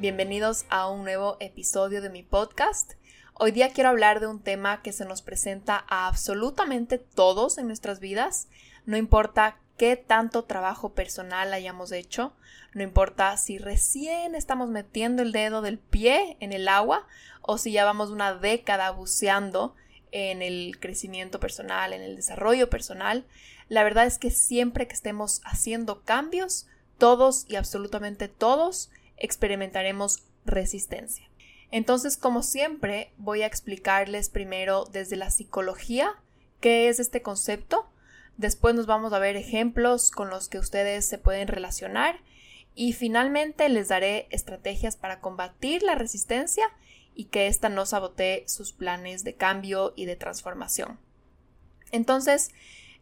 Bienvenidos a un nuevo episodio de mi podcast. Hoy día quiero hablar de un tema que se nos presenta a absolutamente todos en nuestras vidas, no importa qué tanto trabajo personal hayamos hecho, no importa si recién estamos metiendo el dedo del pie en el agua o si ya vamos una década buceando en el crecimiento personal, en el desarrollo personal, la verdad es que siempre que estemos haciendo cambios, todos y absolutamente todos experimentaremos resistencia. Entonces, como siempre, voy a explicarles primero desde la psicología qué es este concepto. Después nos vamos a ver ejemplos con los que ustedes se pueden relacionar y finalmente les daré estrategias para combatir la resistencia y que ésta no sabotee sus planes de cambio y de transformación. Entonces,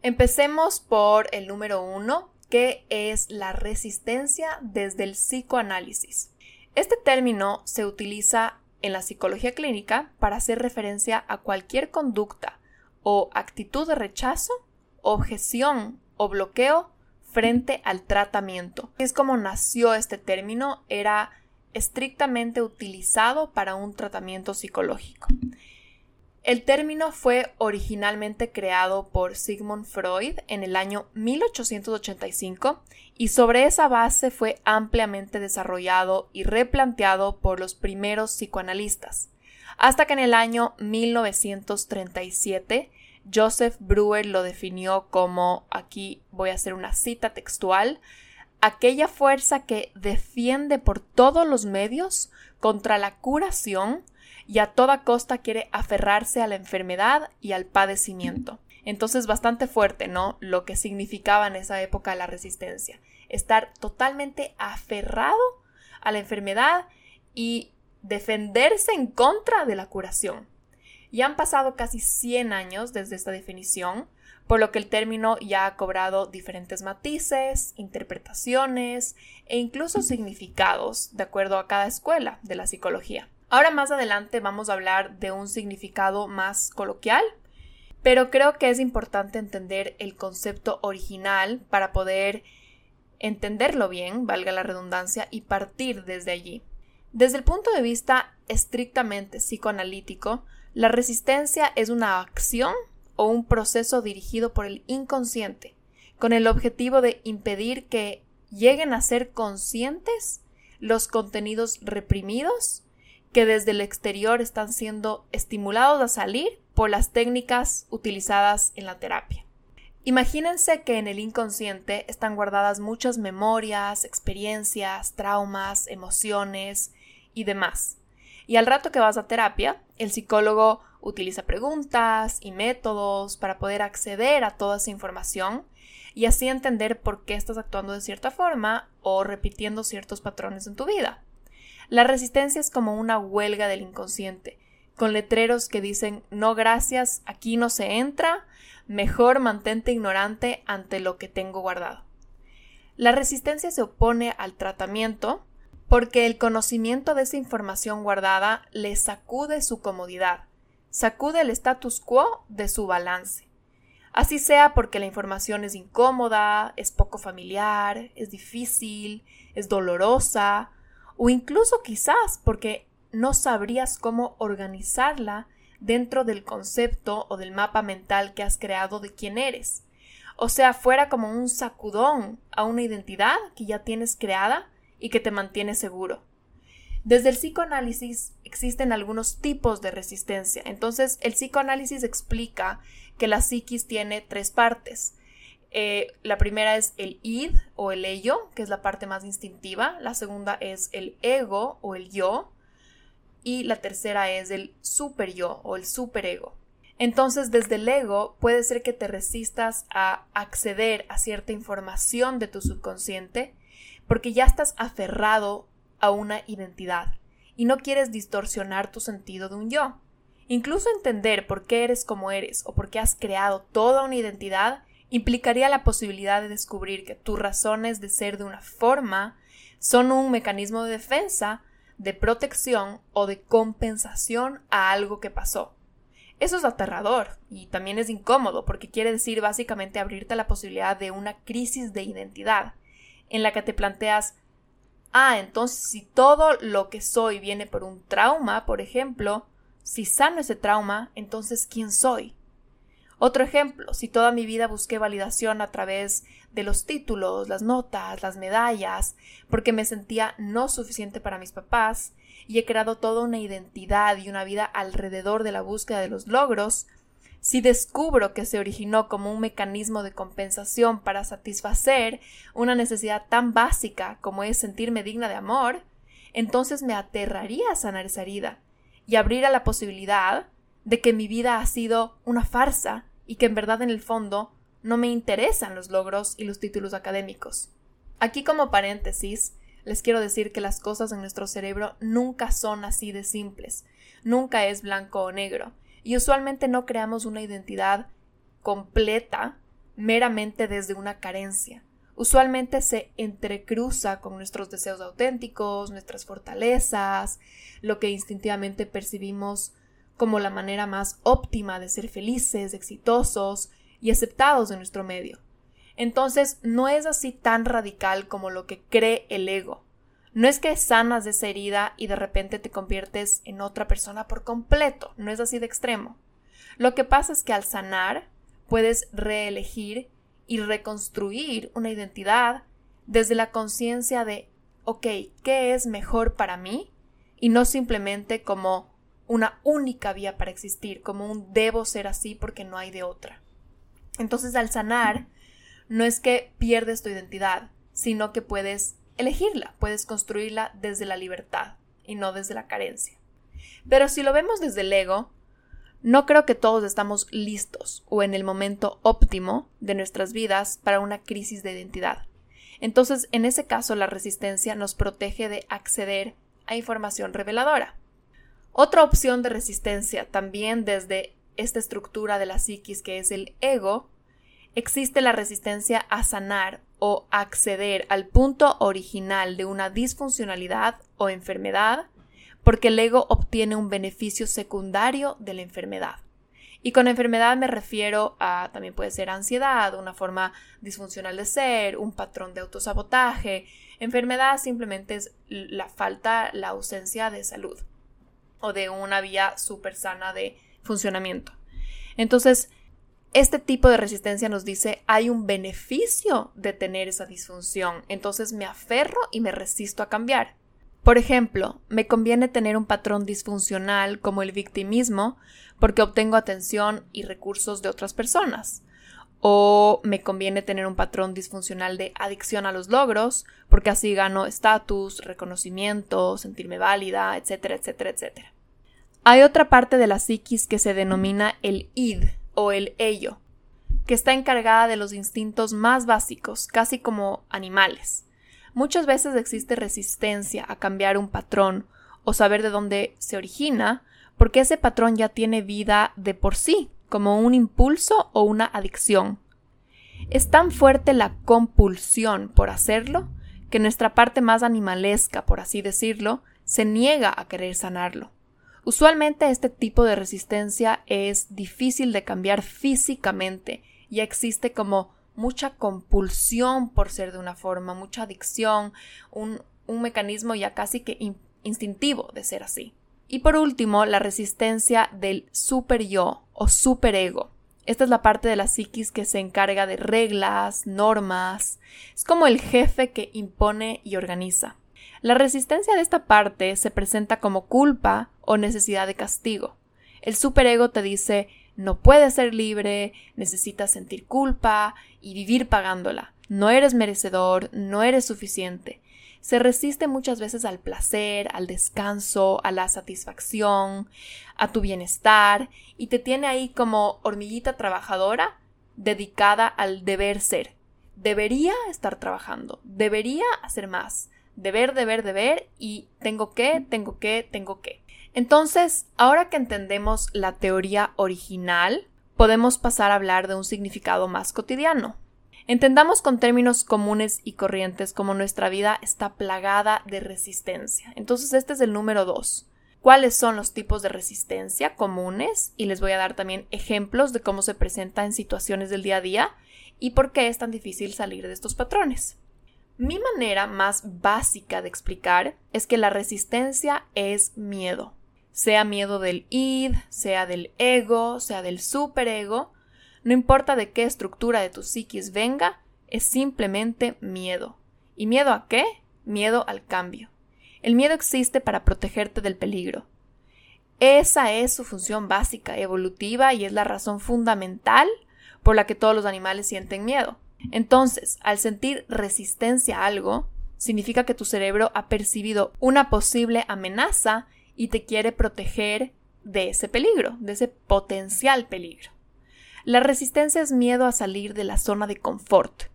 empecemos por el número uno, qué es la resistencia desde el psicoanálisis. Este término se utiliza en la psicología clínica para hacer referencia a cualquier conducta o actitud de rechazo, objeción o bloqueo frente al tratamiento. Es como nació este término, era estrictamente utilizado para un tratamiento psicológico. El término fue originalmente creado por Sigmund Freud en el año 1885 y sobre esa base fue ampliamente desarrollado y replanteado por los primeros psicoanalistas, hasta que en el año 1937 Joseph Breuer lo definió como, aquí voy a hacer una cita textual, aquella fuerza que defiende por todos los medios contra la curación, y a toda costa quiere aferrarse a la enfermedad y al padecimiento. Entonces bastante fuerte, ¿no? Lo que significaba en esa época la resistencia. Estar totalmente aferrado a la enfermedad y defenderse en contra de la curación. Y han pasado casi 100 años desde esta definición, por lo que el término ya ha cobrado diferentes matices, interpretaciones e incluso significados de acuerdo a cada escuela de la psicología. Ahora más adelante vamos a hablar de un significado más coloquial, pero creo que es importante entender el concepto original para poder entenderlo bien, valga la redundancia, y partir desde allí. Desde el punto de vista estrictamente psicoanalítico, la resistencia es una acción o un proceso dirigido por el inconsciente, con el objetivo de impedir que lleguen a ser conscientes los contenidos reprimidos que desde el exterior están siendo estimulados a salir por las técnicas utilizadas en la terapia. Imagínense que en el inconsciente están guardadas muchas memorias, experiencias, traumas, emociones y demás. Y al rato que vas a terapia, el psicólogo utiliza preguntas y métodos para poder acceder a toda esa información y así entender por qué estás actuando de cierta forma o repitiendo ciertos patrones en tu vida. La resistencia es como una huelga del inconsciente, con letreros que dicen no gracias, aquí no se entra, mejor mantente ignorante ante lo que tengo guardado. La resistencia se opone al tratamiento porque el conocimiento de esa información guardada le sacude su comodidad, sacude el status quo de su balance. Así sea porque la información es incómoda, es poco familiar, es difícil, es dolorosa, o incluso quizás porque no sabrías cómo organizarla dentro del concepto o del mapa mental que has creado de quién eres. O sea, fuera como un sacudón a una identidad que ya tienes creada y que te mantiene seguro. Desde el psicoanálisis existen algunos tipos de resistencia. Entonces, el psicoanálisis explica que la psiquis tiene tres partes. Eh, la primera es el id o el ello, que es la parte más instintiva. La segunda es el ego o el yo. Y la tercera es el super yo o el superego. Entonces, desde el ego puede ser que te resistas a acceder a cierta información de tu subconsciente porque ya estás aferrado a una identidad y no quieres distorsionar tu sentido de un yo. Incluso entender por qué eres como eres o por qué has creado toda una identidad implicaría la posibilidad de descubrir que tus razones de ser de una forma son un mecanismo de defensa, de protección o de compensación a algo que pasó. Eso es aterrador y también es incómodo porque quiere decir básicamente abrirte a la posibilidad de una crisis de identidad en la que te planteas ah, entonces si todo lo que soy viene por un trauma, por ejemplo, si sano ese trauma, entonces ¿quién soy? Otro ejemplo, si toda mi vida busqué validación a través de los títulos, las notas, las medallas, porque me sentía no suficiente para mis papás, y he creado toda una identidad y una vida alrededor de la búsqueda de los logros, si descubro que se originó como un mecanismo de compensación para satisfacer una necesidad tan básica como es sentirme digna de amor, entonces me aterraría sanar esa herida y abrir a la posibilidad de que mi vida ha sido una farsa y que en verdad en el fondo no me interesan los logros y los títulos académicos. Aquí como paréntesis, les quiero decir que las cosas en nuestro cerebro nunca son así de simples, nunca es blanco o negro, y usualmente no creamos una identidad completa meramente desde una carencia. Usualmente se entrecruza con nuestros deseos auténticos, nuestras fortalezas, lo que instintivamente percibimos como la manera más óptima de ser felices, exitosos y aceptados en nuestro medio. Entonces, no es así tan radical como lo que cree el ego. No es que sanas de esa herida y de repente te conviertes en otra persona por completo, no es así de extremo. Lo que pasa es que al sanar puedes reelegir y reconstruir una identidad desde la conciencia de, ok, ¿qué es mejor para mí? Y no simplemente como una única vía para existir, como un debo ser así porque no hay de otra. Entonces al sanar, no es que pierdes tu identidad, sino que puedes elegirla, puedes construirla desde la libertad y no desde la carencia. Pero si lo vemos desde el ego, no creo que todos estamos listos o en el momento óptimo de nuestras vidas para una crisis de identidad. Entonces, en ese caso, la resistencia nos protege de acceder a información reveladora. Otra opción de resistencia, también desde esta estructura de la psiquis que es el ego, existe la resistencia a sanar o acceder al punto original de una disfuncionalidad o enfermedad porque el ego obtiene un beneficio secundario de la enfermedad. Y con enfermedad me refiero a también puede ser ansiedad, una forma disfuncional de ser, un patrón de autosabotaje. Enfermedad simplemente es la falta, la ausencia de salud o de una vía súper sana de funcionamiento. Entonces, este tipo de resistencia nos dice hay un beneficio de tener esa disfunción, entonces me aferro y me resisto a cambiar. Por ejemplo, me conviene tener un patrón disfuncional como el victimismo porque obtengo atención y recursos de otras personas. O me conviene tener un patrón disfuncional de adicción a los logros porque así gano estatus, reconocimiento, sentirme válida, etcétera, etcétera, etcétera. Hay otra parte de la psiquis que se denomina el id, o el ello, que está encargada de los instintos más básicos, casi como animales. Muchas veces existe resistencia a cambiar un patrón o saber de dónde se origina, porque ese patrón ya tiene vida de por sí, como un impulso o una adicción. Es tan fuerte la compulsión por hacerlo que nuestra parte más animalesca, por así decirlo, se niega a querer sanarlo. Usualmente este tipo de resistencia es difícil de cambiar físicamente y existe como mucha compulsión por ser de una forma, mucha adicción, un, mecanismo ya casi que instintivo de ser así. Y por último, la resistencia del super yo o super ego. Esta es la parte de la psiquis que se encarga de reglas, normas. Es como el jefe que impone y organiza. La resistencia de esta parte se presenta como culpa o necesidad de castigo. El superego te dice no puedes ser libre, necesitas sentir culpa y vivir pagándola. No eres merecedor, no eres suficiente. Se resiste muchas veces al placer, al descanso, a la satisfacción, a tu bienestar y te tiene ahí como hormiguita trabajadora dedicada al deber ser. Debería estar trabajando, debería hacer más, Deber, deber, deber y tengo que, tengo que, tengo que. Entonces, ahora que entendemos la teoría original, podemos pasar a hablar de un significado más cotidiano. Entendamos con términos comunes y corrientes cómo nuestra vida está plagada de resistencia. Entonces, este es el número dos. ¿Cuáles son los tipos de resistencia comunes? Y les voy a dar también ejemplos de cómo se presenta en situaciones del día a día y por qué es tan difícil salir de estos patrones. Mi manera más básica de explicar es que la resistencia es miedo. Sea miedo del id, sea del ego, sea del superego, no importa de qué estructura de tu psiquis venga, es simplemente miedo. ¿Y miedo a qué? Miedo al cambio. El miedo existe para protegerte del peligro. Esa es su función básica, evolutiva, y es la razón fundamental por la que todos los animales sienten miedo. Entonces, al sentir resistencia a algo, significa que tu cerebro ha percibido una posible amenaza y te quiere proteger de ese peligro, de ese potencial peligro. La resistencia es miedo a salir de la zona de confort,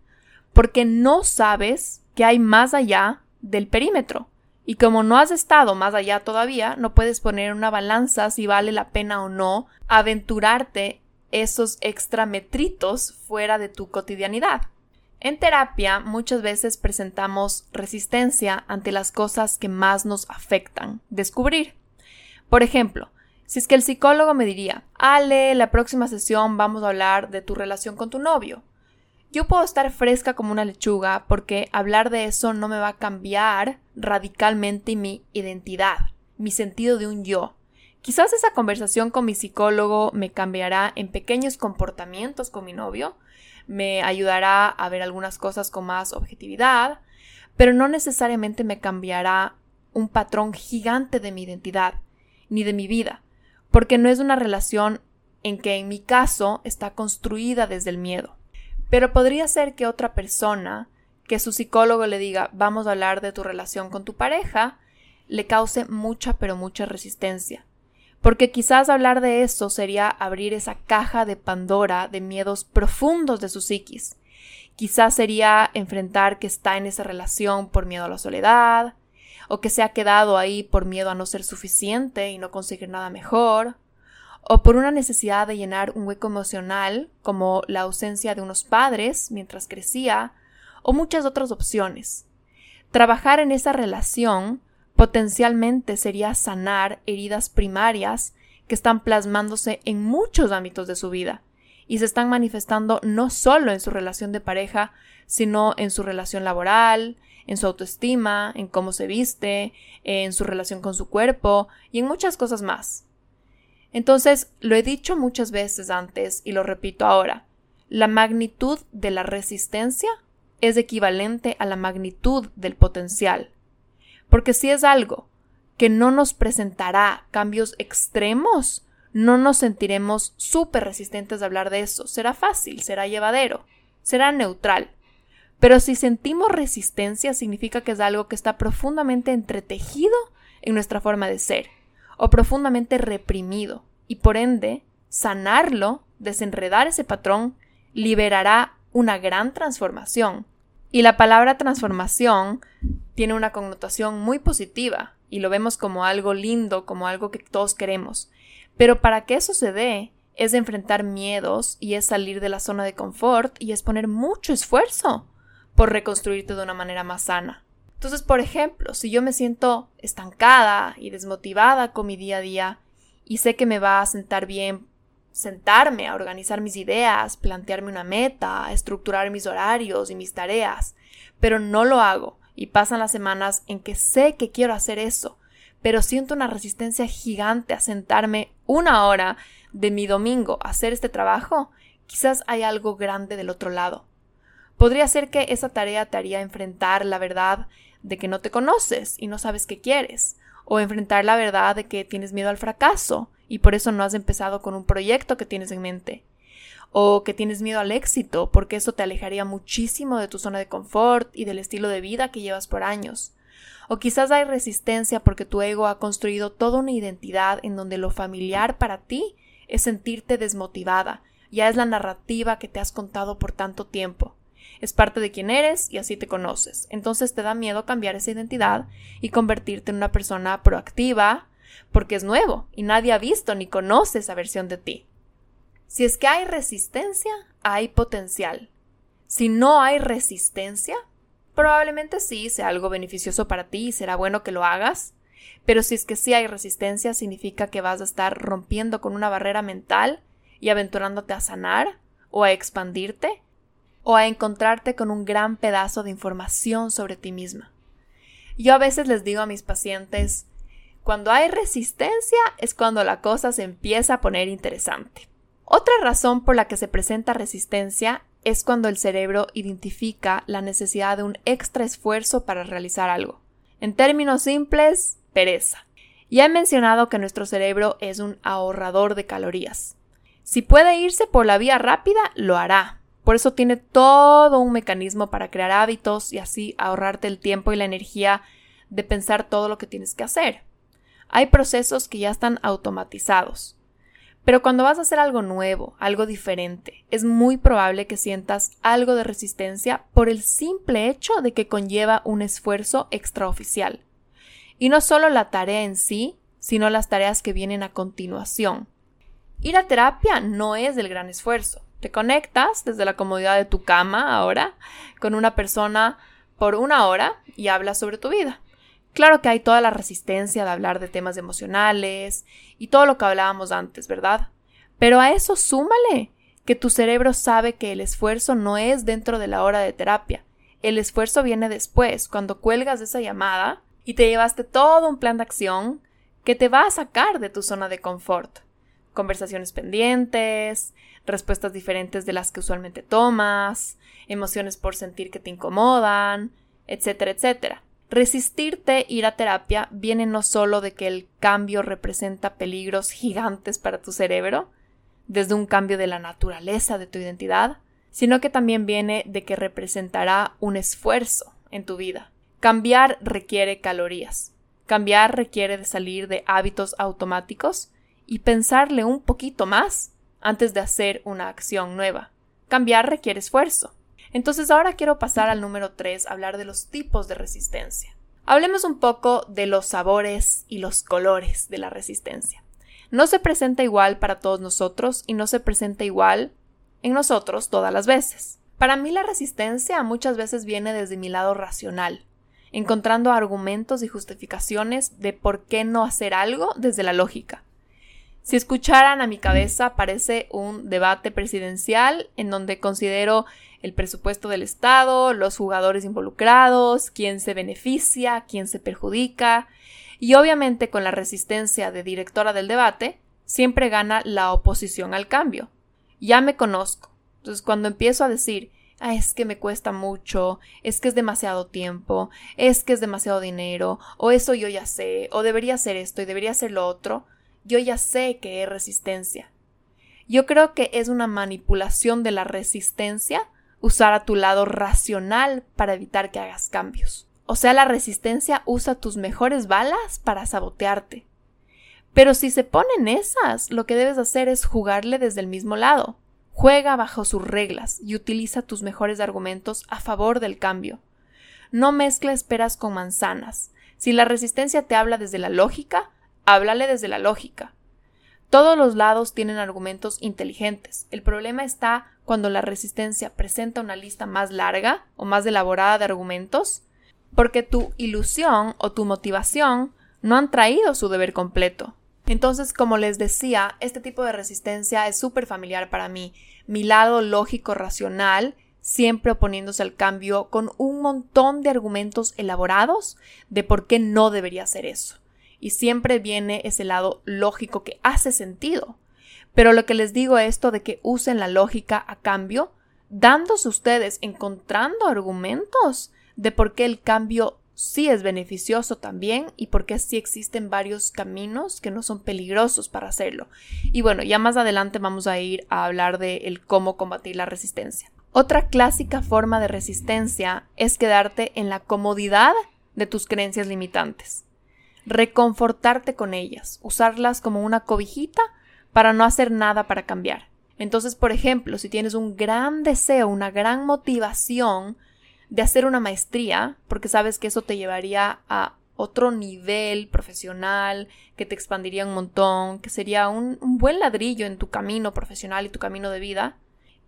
porque no sabes que hay más allá del perímetro. Y como no has estado más allá todavía, no puedes poner una balanza si vale la pena o no aventurarte esos extrametritos fuera de tu cotidianidad. En terapia muchas veces presentamos resistencia ante las cosas que más nos afectan descubrir. Por ejemplo, si es que el psicólogo me diría, Ale, la próxima sesión vamos a hablar de tu relación con tu novio. Yo puedo estar fresca como una lechuga porque hablar de eso no me va a cambiar radicalmente mi identidad, mi sentido de un yo. Quizás esa conversación con mi psicólogo me cambiará en pequeños comportamientos con mi novio, me ayudará a ver algunas cosas con más objetividad, pero no necesariamente me cambiará un patrón gigante de mi identidad ni de mi vida, porque no es una relación en que en mi caso está construida desde el miedo. Pero podría ser que otra persona, que su psicólogo le diga vamos a hablar de tu relación con tu pareja, le cause mucha pero mucha resistencia porque quizás hablar de eso sería abrir esa caja de Pandora de miedos profundos de su psiquis. Quizás sería enfrentar que está en esa relación por miedo a la soledad, o que se ha quedado ahí por miedo a no ser suficiente y no conseguir nada mejor, o por una necesidad de llenar un hueco emocional, como la ausencia de unos padres mientras crecía, o muchas otras opciones. Trabajar en esa relación Potencialmente sería sanar heridas primarias que están plasmándose en muchos ámbitos de su vida y se están manifestando no solo en su relación de pareja, sino en su relación laboral, en su autoestima, en cómo se viste, en su relación con su cuerpo y en muchas cosas más. Entonces, lo he dicho muchas veces antes y lo repito ahora, la magnitud de la resistencia es equivalente a la magnitud del potencial. Porque si es algo que no nos presentará cambios extremos, no nos sentiremos súper resistentes a hablar de eso. Será fácil, será llevadero, será neutral. Pero si sentimos resistencia, significa que es algo que está profundamente entretejido en nuestra forma de ser, o profundamente reprimido, y por ende, sanarlo, desenredar ese patrón, liberará una gran transformación. Y la palabra transformación tiene una connotación muy positiva y lo vemos como algo lindo, como algo que todos queremos. Pero para que eso se dé, es enfrentar miedos y es salir de la zona de confort y es poner mucho esfuerzo por reconstruirte de una manera más sana. Entonces, por ejemplo, si yo me siento estancada y desmotivada con mi día a día y sé que me va a sentar bien sentarme a organizar mis ideas, plantearme una meta, estructurar mis horarios y mis tareas, pero no lo hago y pasan las semanas en que sé que quiero hacer eso, pero siento una resistencia gigante a sentarme una hora de mi domingo a hacer este trabajo, quizás hay algo grande del otro lado. Podría ser que esa tarea te haría enfrentar la verdad de que no te conoces y no sabes qué quieres, o enfrentar la verdad de que tienes miedo al fracaso y por eso no has empezado con un proyecto que tienes en mente, o que tienes miedo al éxito, porque eso te alejaría muchísimo de tu zona de confort y del estilo de vida que llevas por años. O quizás hay resistencia porque tu ego ha construido toda una identidad en donde lo familiar para ti es sentirte desmotivada, ya es la narrativa que te has contado por tanto tiempo. Es parte de quién eres y así te conoces. Entonces te da miedo cambiar esa identidad y convertirte en una persona proactiva porque es nuevo y nadie ha visto ni conoce esa versión de ti. Si es que hay resistencia, hay potencial. Si no hay resistencia, probablemente sí sea algo beneficioso para ti y será bueno que lo hagas, pero si es que sí hay resistencia, significa que vas a estar rompiendo con una barrera mental y aventurándote a sanar o a expandirte o a encontrarte con un gran pedazo de información sobre ti misma. Yo a veces les digo a mis pacientes, cuando hay resistencia es cuando la cosa se empieza a poner interesante. Otra razón por la que se presenta resistencia es cuando el cerebro identifica la necesidad de un extra esfuerzo para realizar algo. En términos simples, pereza. Ya he mencionado que nuestro cerebro es un ahorrador de calorías. Si puede irse por la vía rápida, lo hará. Por eso tiene todo un mecanismo para crear hábitos y así ahorrarte el tiempo y la energía de pensar todo lo que tienes que hacer. Hay procesos que ya están automatizados. Pero cuando vas a hacer algo nuevo, algo diferente, es muy probable que sientas algo de resistencia por el simple hecho de que conlleva un esfuerzo extraoficial. Y no solo la tarea en sí, sino las tareas que vienen a continuación. Ir a terapia no es del gran esfuerzo. Te conectas desde la comodidad de tu cama ahora con una persona por una hora y hablas sobre tu vida. Claro que hay toda la resistencia de hablar de temas emocionales y todo lo que hablábamos antes, ¿verdad? Pero a eso súmale que tu cerebro sabe que el esfuerzo no es dentro de la hora de terapia. El esfuerzo viene después, cuando cuelgas esa llamada y te llevaste todo un plan de acción que te va a sacar de tu zona de confort. Conversaciones pendientes, respuestas diferentes de las que usualmente tomas, emociones por sentir que te incomodan, etcétera, etcétera. Resistirte ir a terapia viene no solo de que el cambio representa peligros gigantes para tu cerebro, desde un cambio de la naturaleza de tu identidad, sino que también viene de que representará un esfuerzo en tu vida. Cambiar requiere calorías. Cambiar requiere de salir de hábitos automáticos y pensarle un poquito más antes de hacer una acción nueva. Cambiar requiere esfuerzo. Entonces ahora quiero pasar al número 3, hablar de los tipos de resistencia. Hablemos un poco de los sabores y los colores de la resistencia. No se presenta igual para todos nosotros y no se presenta igual en nosotros todas las veces. Para mí la resistencia muchas veces viene desde mi lado racional, encontrando argumentos y justificaciones de por qué no hacer algo desde la lógica. Si escucharan a mi cabeza, parece un debate presidencial en donde considero el presupuesto del Estado, los jugadores involucrados, quién se beneficia, quién se perjudica, y obviamente con la resistencia de directora del debate, siempre gana la oposición al cambio. Ya me conozco. Entonces cuando empiezo a decir, es que me cuesta mucho, es que es demasiado tiempo, es que es demasiado dinero, o eso yo ya sé, o debería hacer esto y debería hacer lo otro, yo ya sé que es resistencia. Yo creo que es una manipulación de la resistencia usar a tu lado racional para evitar que hagas cambios. O sea, la resistencia usa tus mejores balas para sabotearte. Pero si se ponen esas, lo que debes hacer es jugarle desde el mismo lado. Juega bajo sus reglas y utiliza tus mejores argumentos a favor del cambio. No mezcles peras con manzanas. Si la resistencia te habla desde la lógica, háblale desde la lógica. Todos los lados tienen argumentos inteligentes. El problema está cuando la resistencia presenta una lista más larga o más elaborada de argumentos, porque tu ilusión o tu motivación no han traído su deber completo. Entonces, como les decía, este tipo de resistencia es súper familiar para mí. Mi lado lógico racional, siempre oponiéndose al cambio con un montón de argumentos elaborados de por qué no debería hacer eso y siempre viene ese lado lógico que hace sentido. Pero lo que les digo es esto de que usen la lógica a cambio, dándose ustedes, encontrando argumentos de por qué el cambio sí es beneficioso también y por qué sí existen varios caminos que no son peligrosos para hacerlo. Y bueno, ya más adelante vamos a ir a hablar de el cómo combatir la resistencia. Otra clásica forma de resistencia es quedarte en la comodidad de tus creencias limitantes reconfortarte con ellas, usarlas como una cobijita para no hacer nada para cambiar. Entonces, por ejemplo, si tienes un gran deseo, una gran motivación de hacer una maestría, porque sabes que eso te llevaría a otro nivel profesional, que te expandiría un montón, que sería un, buen ladrillo en tu camino profesional y tu camino de vida,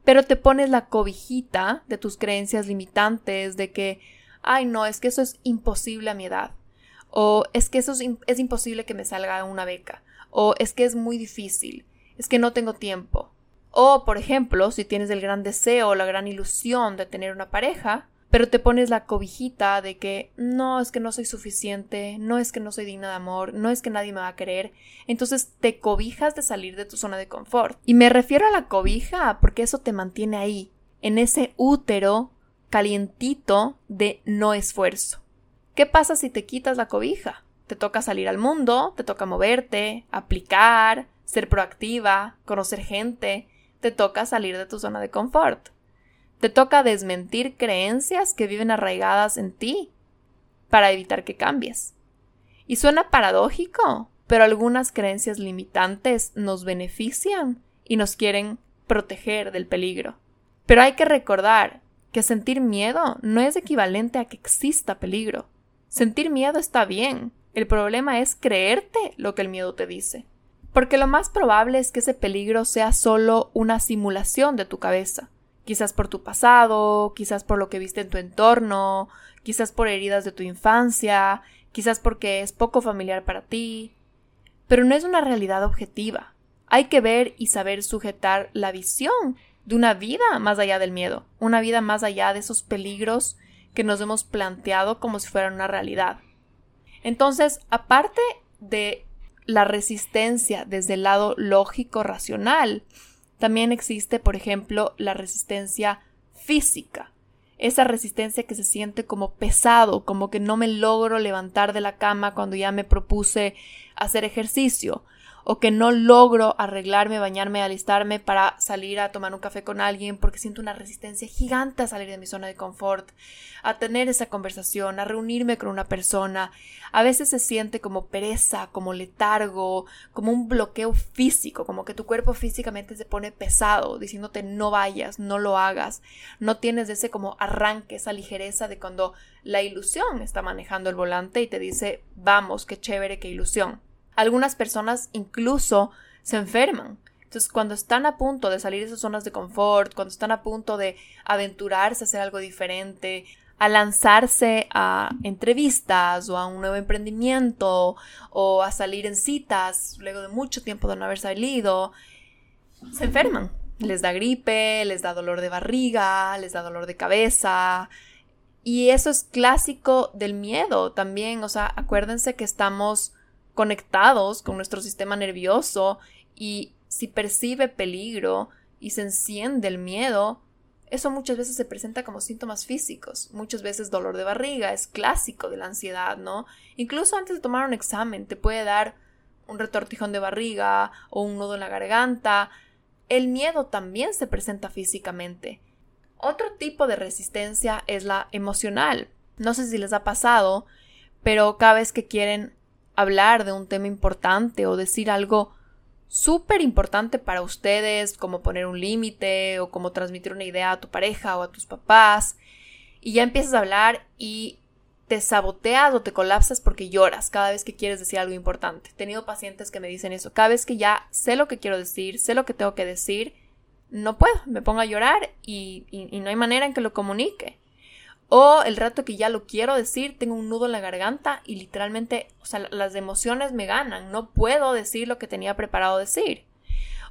pero te pones la cobijita de tus creencias limitantes, de que, ay no, es que eso es imposible a mi edad, o es que eso es, imposible que me salga una beca, o es que es muy difícil, es que no tengo tiempo. O, por ejemplo, si tienes el gran deseo la gran ilusión de tener una pareja, pero te pones la cobijita de que no es que no soy suficiente, no es que no soy digna de amor, no es que nadie me va a querer, entonces te cobijas de salir de tu zona de confort. Y me refiero a la cobija porque eso te mantiene ahí, en ese útero calientito de no esfuerzo. ¿Qué pasa si te quitas la cobija? Te toca salir al mundo, te toca moverte, aplicar, ser proactiva, conocer gente, te toca salir de tu zona de confort. Te toca desmentir creencias que viven arraigadas en ti para evitar que cambies. Y suena paradójico, pero algunas creencias limitantes nos benefician y nos quieren proteger del peligro. Pero hay que recordar que sentir miedo no es equivalente a que exista peligro. Sentir miedo está bien, el problema es creerte lo que el miedo te dice. Porque lo más probable es que ese peligro sea solo una simulación de tu cabeza quizás por tu pasado, quizás por lo que viste en tu entorno, quizás por heridas de tu infancia, quizás porque es poco familiar para ti, pero no es una realidad objetiva. Hay que ver y saber sujetar la visión de una vida más allá del miedo, una vida más allá de esos peligros que nos hemos planteado como si fueran una realidad. Entonces, aparte de la resistencia desde el lado lógico racional, también existe, por ejemplo, la resistencia física. Esa resistencia que se siente como pesado, como que no me logro levantar de la cama cuando ya me propuse hacer ejercicio, o que no logro arreglarme, bañarme, alistarme para salir a tomar un café con alguien porque siento una resistencia gigante a salir de mi zona de confort, a tener esa conversación, a reunirme con una persona. A veces se siente como pereza, como letargo, como un bloqueo físico, como que tu cuerpo físicamente se pone pesado, diciéndote no vayas, no lo hagas. No tienes ese como arranque, esa ligereza de cuando la ilusión está manejando el volante y te dice vamos, qué chévere, qué ilusión. Algunas personas incluso se enferman. Entonces, cuando están a punto de salir de esas zonas de confort, cuando están a punto de aventurarse a hacer algo diferente, a lanzarse a entrevistas o a un nuevo emprendimiento o a salir en citas luego de mucho tiempo de no haber salido, se enferman. Les da gripe, les da dolor de barriga, les da dolor de cabeza. Y eso es clásico del miedo también. O sea, acuérdense que estamos conectados con nuestro sistema nervioso y si percibe peligro y se enciende el miedo, eso muchas veces se presenta como síntomas físicos, muchas veces dolor de barriga, es clásico de la ansiedad, ¿no? Incluso antes de tomar un examen te puede dar un retortijón de barriga o un nudo en la garganta. El miedo también se presenta físicamente. Otro tipo de resistencia es la emocional. No sé si les ha pasado, pero cada vez que quieren hablar de un tema importante o decir algo súper importante para ustedes, como poner un límite o como transmitir una idea a tu pareja o a tus papás, y ya empiezas a hablar y te saboteas o te colapsas porque lloras cada vez que quieres decir algo importante. He tenido pacientes que me dicen eso, cada vez que ya sé lo que quiero decir, sé lo que tengo que decir, no puedo, me pongo a llorar y, y no hay manera en que lo comunique. O el rato que ya lo quiero decir, tengo un nudo en la garganta y literalmente, o sea, las emociones me ganan, no puedo decir lo que tenía preparado decir.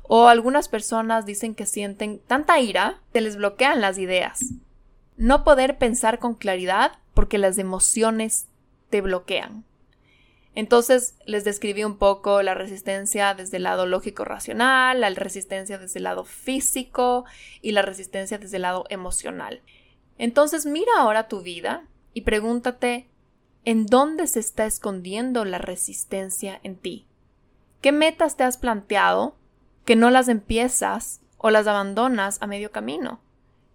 O algunas personas dicen que sienten tanta ira que les bloquean las ideas. No poder pensar con claridad porque las emociones te bloquean. Entonces les describí un poco la resistencia desde el lado lógico-racional, la resistencia desde el lado físico y la resistencia desde el lado emocional. Entonces mira ahora tu vida y pregúntate ¿en dónde se está escondiendo la resistencia en ti? ¿Qué metas te has planteado que no las empiezas o las abandonas a medio camino?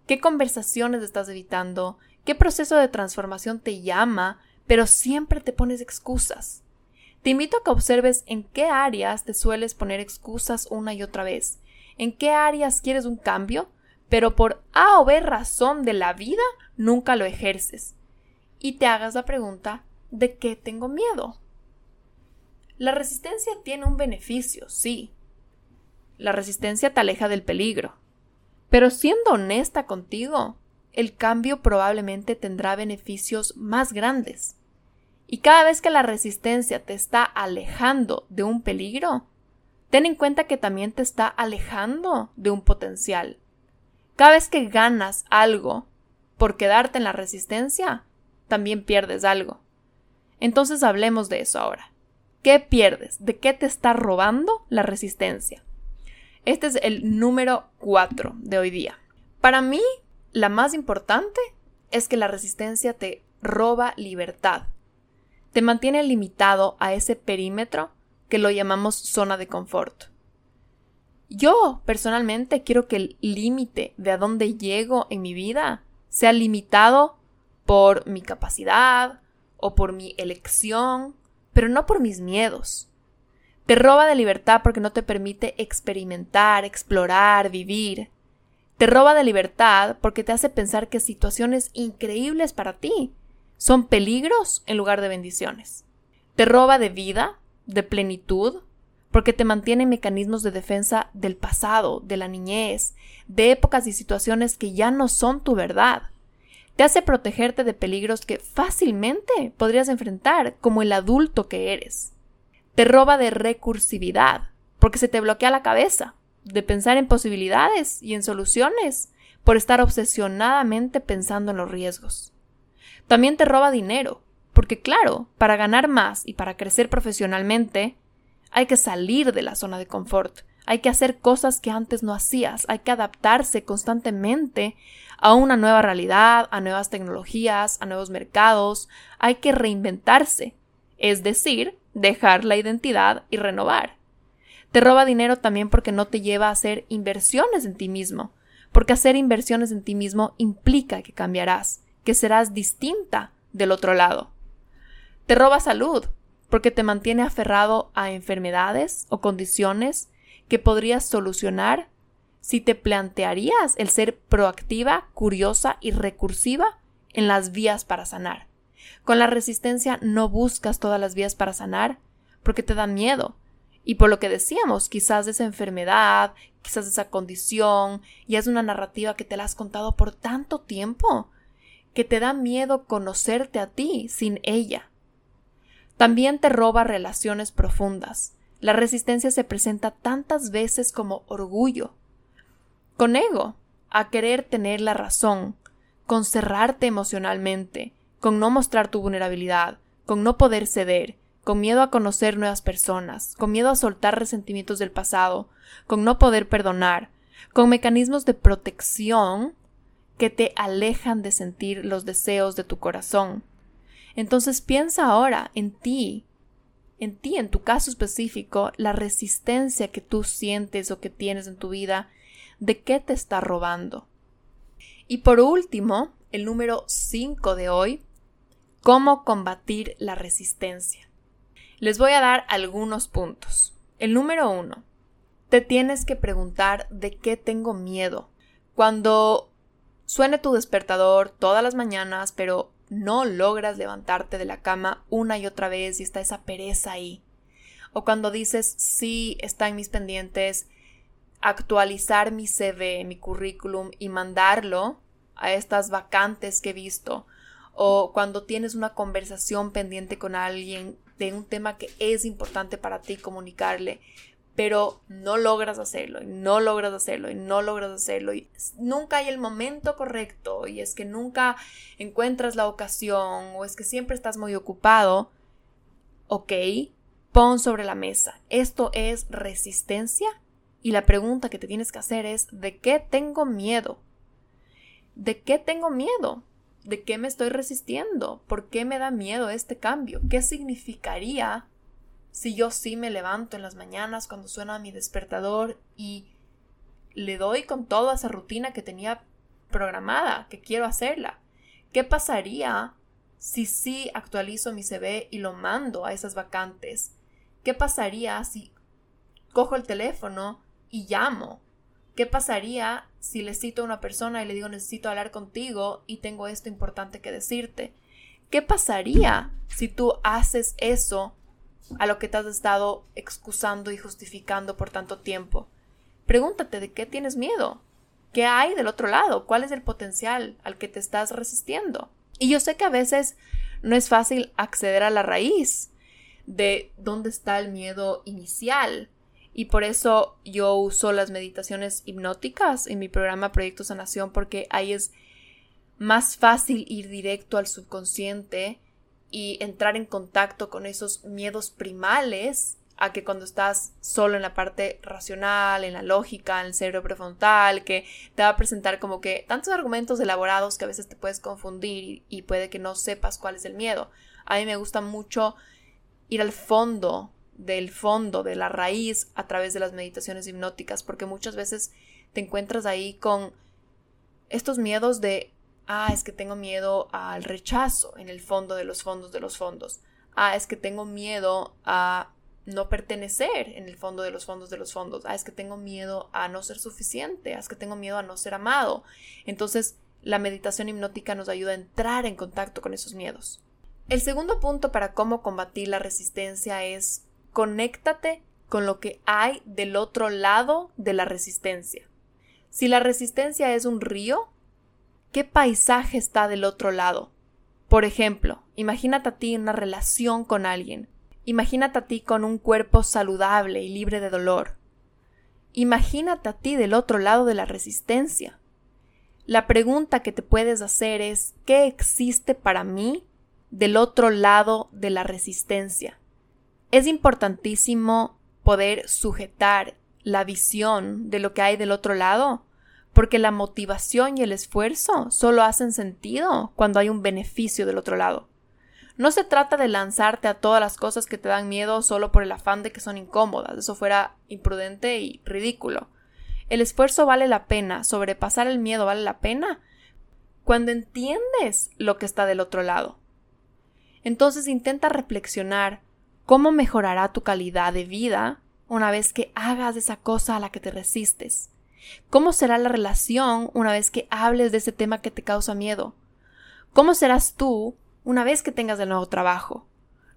¿Qué conversaciones estás evitando? ¿Qué proceso de transformación te llama, pero siempre te pones excusas? Te invito a que observes en qué áreas te sueles poner excusas una y otra vez en qué áreas quieres un cambio, pero por A o B razón de la vida nunca lo ejerces. Y te hagas la pregunta, ¿de qué tengo miedo? La resistencia tiene un beneficio, sí. La resistencia te aleja del peligro. Pero siendo honesta contigo, el cambio probablemente tendrá beneficios más grandes. Y cada vez que la resistencia te está alejando de un peligro, ten en cuenta que también te está alejando de un potencial. Cada vez que ganas algo por quedarte en la resistencia, también pierdes algo. Entonces hablemos de eso ahora. ¿Qué pierdes? ¿De qué te está robando la resistencia? Este es el número 4 de hoy día. Para mí, la más importante es que la resistencia te roba libertad. Te mantiene limitado a ese perímetro que lo llamamos zona de confort. Yo, personalmente, quiero que el límite de a dónde llego en mi vida sea limitado por mi capacidad o por mi elección pero no por mis miedos. Te roba de libertad porque no te permite experimentar, explorar, vivir. Te roba de libertad porque te hace pensar que situaciones increíbles para ti son peligros en lugar de bendiciones. Te roba de vida, de plenitud, porque te mantiene en mecanismos de defensa del pasado, de la niñez, de épocas y situaciones que ya no son tu verdad te hace protegerte de peligros que fácilmente podrías enfrentar como el adulto que eres. Te roba de recursividad, porque se te bloquea la cabeza, de pensar en posibilidades y en soluciones, por estar obsesionadamente pensando en los riesgos. También te roba dinero, porque claro, para ganar más y para crecer profesionalmente, hay que salir de la zona de confort, hay que hacer cosas que antes no hacías, hay que adaptarse constantemente a una nueva realidad, a nuevas tecnologías, a nuevos mercados, hay que reinventarse, es decir, dejar la identidad y renovar. Te roba dinero también porque no te lleva a hacer inversiones en ti mismo, porque hacer inversiones en ti mismo implica que cambiarás, que serás distinta del otro lado. Te roba salud, porque te mantiene aferrado a enfermedades o condiciones que podrías solucionar si te plantearías el ser proactiva, curiosa y recursiva en las vías para sanar. Con la resistencia no buscas todas las vías para sanar porque te da miedo. Y por lo que decíamos, quizás esa enfermedad, quizás esa condición, y es una narrativa que te la has contado por tanto tiempo, que te da miedo conocerte a ti sin ella. También te roba relaciones profundas. La resistencia se presenta tantas veces como orgullo, con ego, a querer tener la razón, con cerrarte emocionalmente, con no mostrar tu vulnerabilidad, con no poder ceder, con miedo a conocer nuevas personas, con miedo a soltar resentimientos del pasado, con no poder perdonar, con mecanismos de protección que te alejan de sentir los deseos de tu corazón. Entonces piensa ahora en ti, en ti, en tu caso específico, la resistencia que tú sientes o que tienes en tu vida de qué te está robando. Y por último, el número 5 de hoy, cómo combatir la resistencia. Les voy a dar algunos puntos. El número 1, te tienes que preguntar de qué tengo miedo. Cuando suene tu despertador todas las mañanas, pero no logras levantarte de la cama una y otra vez y está esa pereza ahí. O cuando dices, sí, está en mis pendientes, actualizar mi CV, mi currículum y mandarlo a estas vacantes que he visto o cuando tienes una conversación pendiente con alguien de un tema que es importante para ti comunicarle, pero no logras hacerlo y no logras hacerlo y no logras hacerlo y nunca hay el momento correcto y es que nunca encuentras la ocasión o es que siempre estás muy ocupado, ok, pon sobre la mesa, ¿esto es resistencia? Y la pregunta que te tienes que hacer es, ¿de qué tengo miedo? ¿De qué tengo miedo? ¿De qué me estoy resistiendo? ¿Por qué me da miedo este cambio? ¿Qué significaría si yo sí me levanto en las mañanas cuando suena mi despertador y le doy con toda esa rutina que tenía programada, que quiero hacerla? ¿Qué pasaría si sí actualizo mi CV y lo mando a esas vacantes? ¿Qué pasaría si cojo el teléfono y llamo ¿Qué pasaría si le cito a una persona y le digo necesito hablar contigo y tengo esto importante que decirte? ¿Qué pasaría si tú haces eso a lo que te has estado excusando y justificando por tanto tiempo? Pregúntate de qué tienes miedo. ¿Qué hay del otro lado? ¿Cuál es el potencial al que te estás resistiendo? Y yo sé que a veces no es fácil acceder a la raíz de dónde está el miedo inicial. Y por eso yo uso las meditaciones hipnóticas en mi programa Proyecto Sanación porque ahí es más fácil ir directo al subconsciente y entrar en contacto con esos miedos primales a que cuando estás solo en la parte racional, en la lógica, en el cerebro prefrontal, que te va a presentar como que tantos argumentos elaborados que a veces te puedes confundir y, puede que no sepas cuál es el miedo. A mí me gusta mucho ir al fondo del fondo, de la raíz a través de las meditaciones hipnóticas, porque muchas veces te encuentras ahí con estos miedos de, ah, es que tengo miedo al rechazo en el fondo de los fondos de los fondos. Ah, es que tengo miedo a no pertenecer en el fondo de los fondos de los fondos. Ah, es que tengo miedo a no ser suficiente. Ah, es que tengo miedo a no ser amado. Entonces, la meditación hipnótica nos ayuda a entrar en contacto con esos miedos. El segundo punto para cómo combatir la resistencia es conéctate con lo que hay del otro lado de la resistencia. Si la resistencia es un río, ¿qué paisaje está del otro lado? Por ejemplo, imagínate a ti una relación con alguien Imagínate a ti con un cuerpo saludable y libre de dolor. Imagínate a ti del otro lado de la resistencia. La pregunta que te puedes hacer es ¿qué existe para mí del otro lado de la resistencia? Es importantísimo poder sujetar la visión de lo que hay del otro lado, porque la motivación y el esfuerzo solo hacen sentido cuando hay un beneficio del otro lado. No se trata de lanzarte a todas las cosas que te dan miedo solo por el afán de que son incómodas, eso fuera imprudente y ridículo. El esfuerzo vale la pena, sobrepasar el miedo vale la pena cuando entiendes lo que está del otro lado. Entonces intenta reflexionar cómo mejorará tu calidad de vida una vez que hagas esa cosa a la que te resistes. ¿Cómo será la relación una vez que hables de ese tema que te causa miedo? ¿Cómo serás tú una vez que tengas el nuevo trabajo.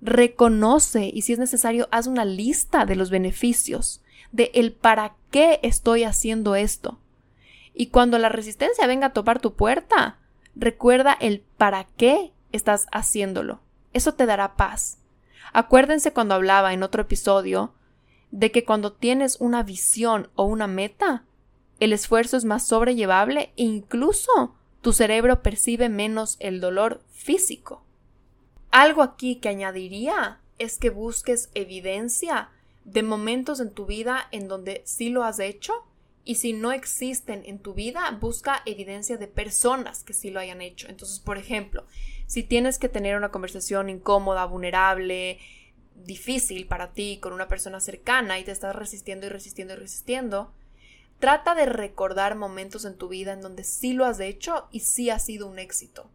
Reconoce y si es necesario haz una lista de los beneficios, de el para qué estoy haciendo esto. Y cuando la resistencia venga a topar tu puerta, recuerda el para qué estás haciéndolo. Eso te dará paz. Acuérdense cuando hablaba en otro episodio de que cuando tienes una visión o una meta, el esfuerzo es más sobrellevable e incluso tu cerebro percibe menos el dolor físico. Algo aquí que añadiría es que busques evidencia de momentos en tu vida en donde sí lo has hecho y si no existen en tu vida, busca evidencia de personas que sí lo hayan hecho. Entonces, por ejemplo, si tienes que tener una conversación incómoda, vulnerable, difícil para ti con una persona cercana y te estás resistiendo y resistiendo y resistiendo, Trata de recordar momentos en tu vida en donde sí lo has hecho y sí ha sido un éxito.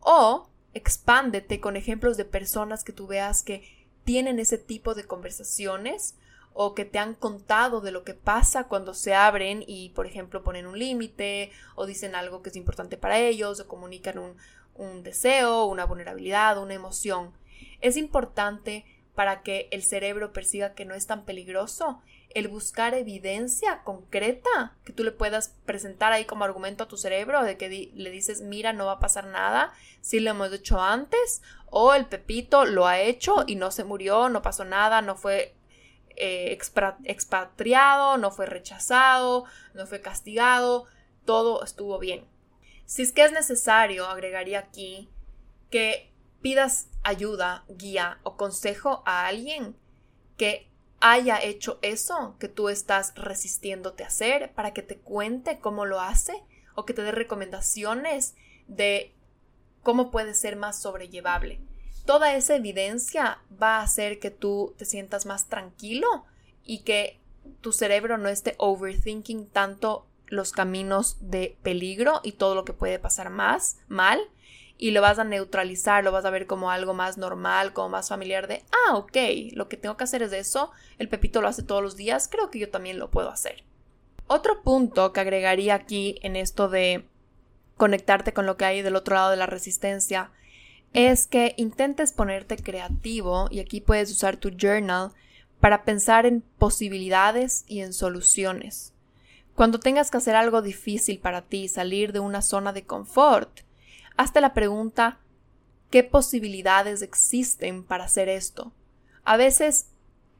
O expándete con ejemplos de personas que tú veas que tienen ese tipo de conversaciones o que te han contado de lo que pasa cuando se abren y, por ejemplo, ponen un límite o dicen algo que es importante para ellos o comunican un, un deseo, una vulnerabilidad, una emoción. Es importante para que el cerebro perciba que no es tan peligroso el buscar evidencia concreta que tú le puedas presentar ahí como argumento a tu cerebro de que le dices, mira, no va a pasar nada si lo hemos hecho antes, o el Pepito lo ha hecho y no se murió, no pasó nada, no fue eh, expatriado, no fue rechazado, no fue castigado, todo estuvo bien. Si es que es necesario, agregaría aquí que pidas ayuda, guía o consejo a alguien que haya hecho eso que tú estás resistiéndote a hacer para que te cuente cómo lo hace o que te dé recomendaciones de cómo puede ser más sobrellevable. Toda esa evidencia va a hacer que tú te sientas más tranquilo y que tu cerebro no esté overthinking tanto los caminos de peligro y todo lo que puede pasar más mal y lo vas a neutralizar, lo vas a ver como algo más normal, como más familiar de, ah, ok, lo que tengo que hacer es eso, el Pepito lo hace todos los días, creo que yo también lo puedo hacer. Otro punto que agregaría aquí en esto de conectarte con lo que hay del otro lado de la resistencia es que intentes ponerte creativo y aquí puedes usar tu journal para pensar en posibilidades y en soluciones. Cuando tengas que hacer algo difícil para ti, salir de una zona de confort, hazte la pregunta ¿qué posibilidades existen para hacer esto? A veces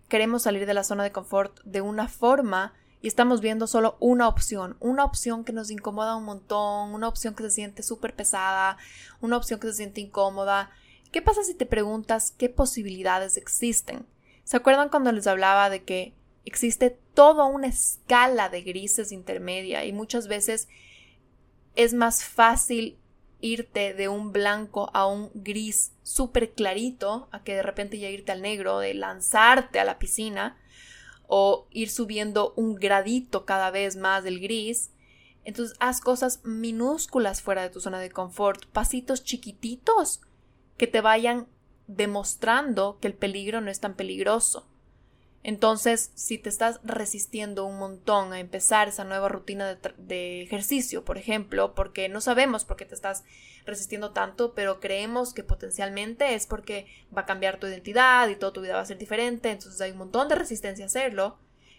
queremos salir de la zona de confort de una forma y estamos viendo solo una opción, una opción que nos incomoda un montón, una opción que se siente súper pesada, una opción que se siente incómoda. ¿Qué pasa si te preguntas qué posibilidades existen? ¿Se acuerdan cuando les hablaba de que existe toda una escala de grises intermedia y muchas veces es más fácil irte de un blanco a un gris súper clarito a que de repente ya irte al negro, de lanzarte a la piscina o ir subiendo un gradito cada vez más del gris. Entonces haz cosas minúsculas fuera de tu zona de confort, pasitos chiquititos que te vayan demostrando que el peligro no es tan peligroso. Entonces, si te estás resistiendo un montón a empezar esa nueva rutina de, ejercicio, por ejemplo, porque no sabemos por qué te estás resistiendo tanto, pero creemos que potencialmente es porque va a cambiar tu identidad y toda tu vida va a ser diferente, entonces hay un montón de resistencia a hacerlo.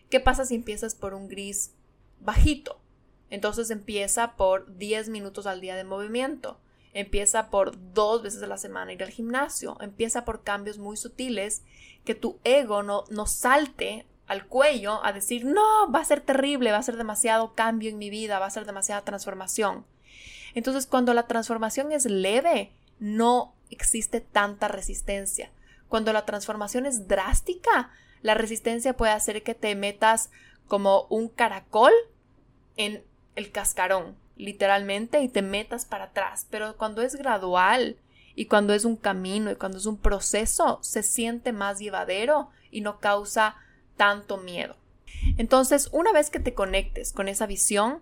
¿Qué pasa si empiezas por un gris bajito? Entonces empieza por 10 minutos al día de movimiento. Empieza por dos veces a la semana ir al gimnasio. Empieza por cambios muy sutiles que tu ego no, no salte al cuello a decir, no, va a ser terrible, va a ser demasiado cambio en mi vida, va a ser demasiada transformación. Entonces, cuando la transformación es leve, no existe tanta resistencia. Cuando la transformación es drástica, la resistencia puede hacer que te metas como un caracol en el cascarón, literalmente, y te metas para atrás. Pero cuando es gradual, y cuando es un camino y cuando es un proceso, se siente más llevadero y no causa tanto miedo. Entonces, una vez que te conectes con esa visión,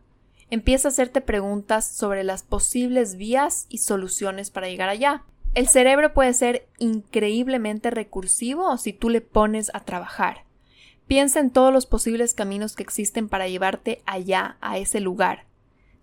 empieza a hacerte preguntas sobre las posibles vías y soluciones para llegar allá. El cerebro puede ser increíblemente recursivo si tú le pones a trabajar. Piensa en todos los posibles caminos que existen para llevarte allá, a ese lugar.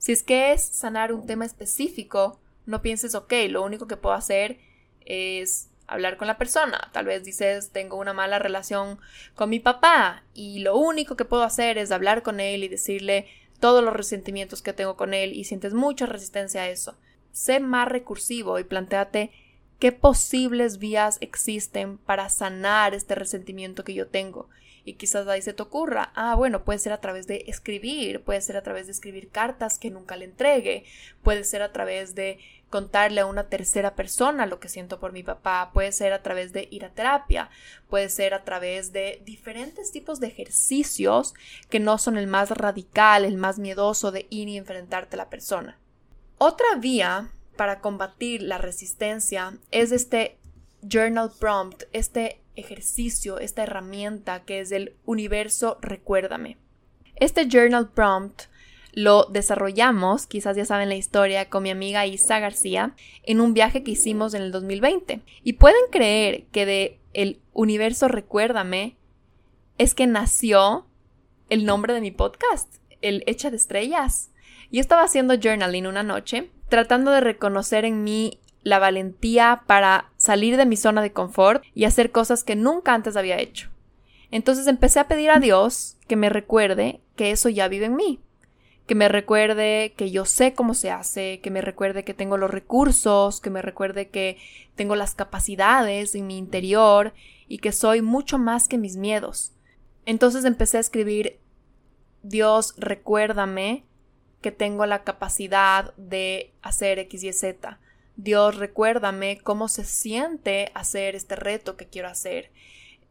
Si es que es sanar un tema específico, no pienses, ok, lo único que puedo hacer es hablar con la persona. Tal vez dices, tengo una mala relación con mi papá y lo único que puedo hacer es hablar con él y decirle todos los resentimientos que tengo con él y sientes mucha resistencia a eso. Sé más recursivo y planteate qué posibles vías existen para sanar este resentimiento que yo tengo y quizás ahí se te ocurra, ah, bueno, puede ser a través de escribir, puede ser a través de escribir cartas que nunca le entregue, puede ser a través de contarle a una tercera persona lo que siento por mi papá, puede ser a través de ir a terapia, puede ser a través de diferentes tipos de ejercicios que no son el más radical, el más miedoso de ir y enfrentarte a la persona. Otra vía para combatir la resistencia es este journal prompt, este ejercicio, esta herramienta que es el universo recuérdame. Este journal prompt lo desarrollamos, quizás ya saben la historia, con mi amiga Isa García en un viaje que hicimos en el 2020. Y pueden creer que de el universo recuérdame es que nació el nombre de mi podcast, el Hecha de Estrellas. Yo estaba haciendo journaling una noche, tratando de reconocer en mí la valentía para salir de mi zona de confort y hacer cosas que nunca antes había hecho. Entonces empecé a pedir a Dios que me recuerde que eso ya vive en mí, que me recuerde que yo sé cómo se hace, que me recuerde que tengo los recursos, que me recuerde que tengo las capacidades en mi interior y que soy mucho más que mis miedos. Entonces empecé a escribir Dios, recuérdame que tengo la capacidad de hacer X, Y, Z. Dios, recuérdame cómo se siente hacer este reto que quiero hacer.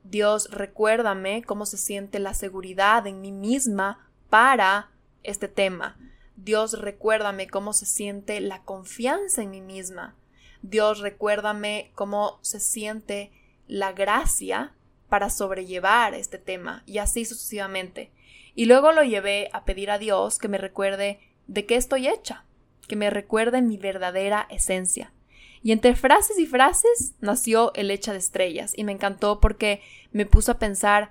Dios, recuérdame cómo se siente la seguridad en mí misma para este tema. Dios, recuérdame cómo se siente la confianza en mí misma. Dios, recuérdame cómo se siente la gracia para sobrellevar este tema y así sucesivamente. Y luego lo llevé a pedir a Dios que me recuerde de qué estoy hecha, que me recuerde mi verdadera esencia. Y entre frases y frases nació el hecha de estrellas y me encantó porque me puso a pensar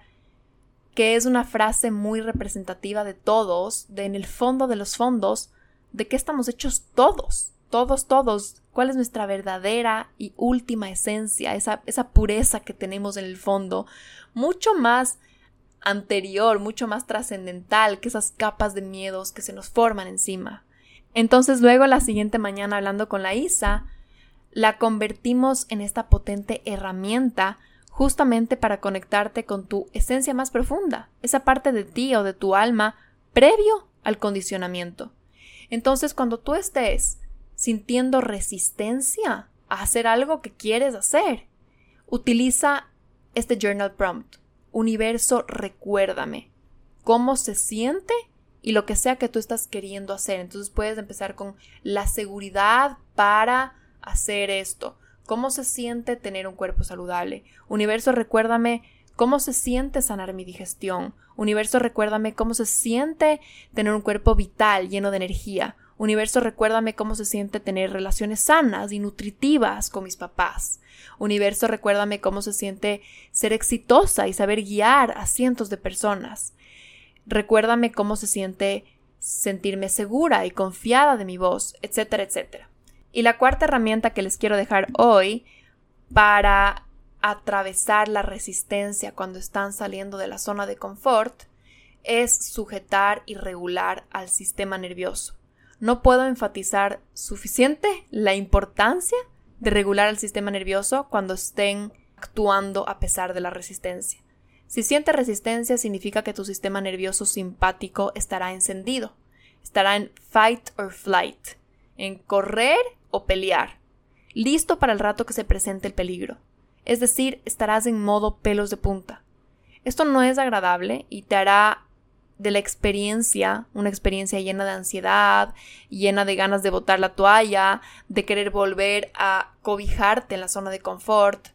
que es una frase muy representativa de todos, de en el fondo de los fondos, de qué estamos hechos todos, todos, todos, cuál es nuestra verdadera y última esencia, esa, esa pureza que tenemos en el fondo, mucho más anterior, mucho más trascendental que esas capas de miedos que se nos forman encima. Entonces luego la siguiente mañana hablando con la Isa, la convertimos en esta potente herramienta justamente para conectarte con tu esencia más profunda, esa parte de ti o de tu alma previo al condicionamiento. Entonces, cuando tú estés sintiendo resistencia a hacer algo que quieres hacer, utiliza este journal prompt. Universo, recuérdame cómo se siente y lo que sea que tú estás queriendo hacer. Entonces puedes empezar con la seguridad para hacer esto ¿Cómo se siente tener un cuerpo saludable? Universo, recuérdame cómo se siente sanar mi digestión. Universo, recuérdame cómo se siente tener un cuerpo vital, lleno de energía. Universo, recuérdame cómo se siente tener relaciones sanas y nutritivas con mis papás. Universo, recuérdame cómo se siente ser exitosa y saber guiar a cientos de personas. Recuérdame cómo se siente sentirme segura y confiada de mi voz, etcétera, etcétera. Y la cuarta herramienta que les quiero dejar hoy para atravesar la resistencia cuando están saliendo de la zona de confort es sujetar y regular al sistema nervioso. No puedo enfatizar suficiente la importancia de regular al sistema nervioso cuando estén actuando a pesar de la resistencia. Si sientes resistencia significa que tu sistema nervioso simpático estará encendido, estará en fight or flight, en correr o pelear, listo para el rato que se presente el peligro. Es decir, estarás en modo pelos de punta. Esto no es agradable y te hará de la experiencia una experiencia llena de ansiedad, llena de ganas de botar la toalla, de querer volver a cobijarte en la zona de confort.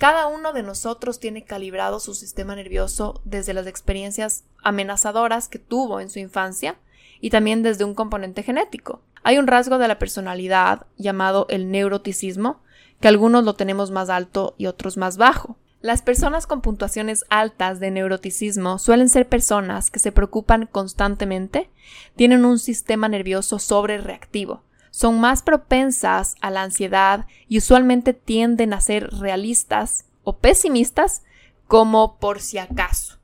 Cada uno de nosotros tiene calibrado su sistema nervioso desde las experiencias amenazadoras que tuvo en su infancia y también desde un componente genético. Hay un rasgo de la personalidad llamado el neuroticismo, que algunos lo tenemos más alto y otros más bajo. Las personas con puntuaciones altas de neuroticismo suelen ser personas que se preocupan constantemente, tienen un sistema nervioso sobrereactivo, son más propensas a la ansiedad y usualmente tienden a ser realistas o pesimistas como por si acaso.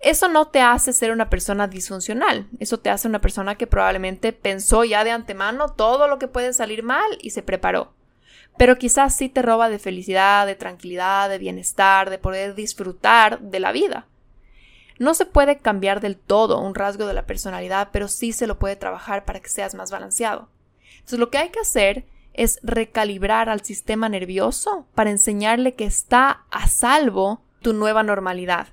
Eso no te hace ser una persona disfuncional, eso te hace una persona que probablemente pensó ya de antemano todo lo que puede salir mal y se preparó. Pero quizás sí te roba de felicidad, de tranquilidad, de bienestar, de poder disfrutar de la vida. No se puede cambiar del todo un rasgo de la personalidad, pero sí se lo puede trabajar para que seas más balanceado. Entonces lo que hay que hacer es recalibrar al sistema nervioso para enseñarle que está a salvo tu nueva normalidad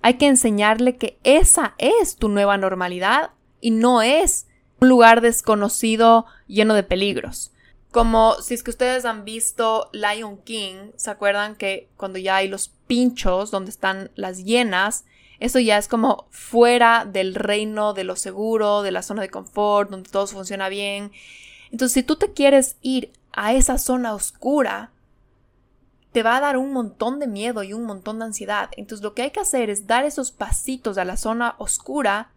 hay que enseñarle que esa es tu nueva normalidad y no es un lugar desconocido lleno de peligros. Como si es que ustedes han visto Lion King, ¿se acuerdan que cuando ya hay los pinchos donde están las hienas, eso ya es como fuera del reino de lo seguro, de la zona de confort, donde todo funciona bien. Entonces, si tú te quieres ir a esa zona oscura, te va a dar un montón de miedo y un montón de ansiedad. Entonces lo que hay que hacer es dar esos pasitos a la zona oscura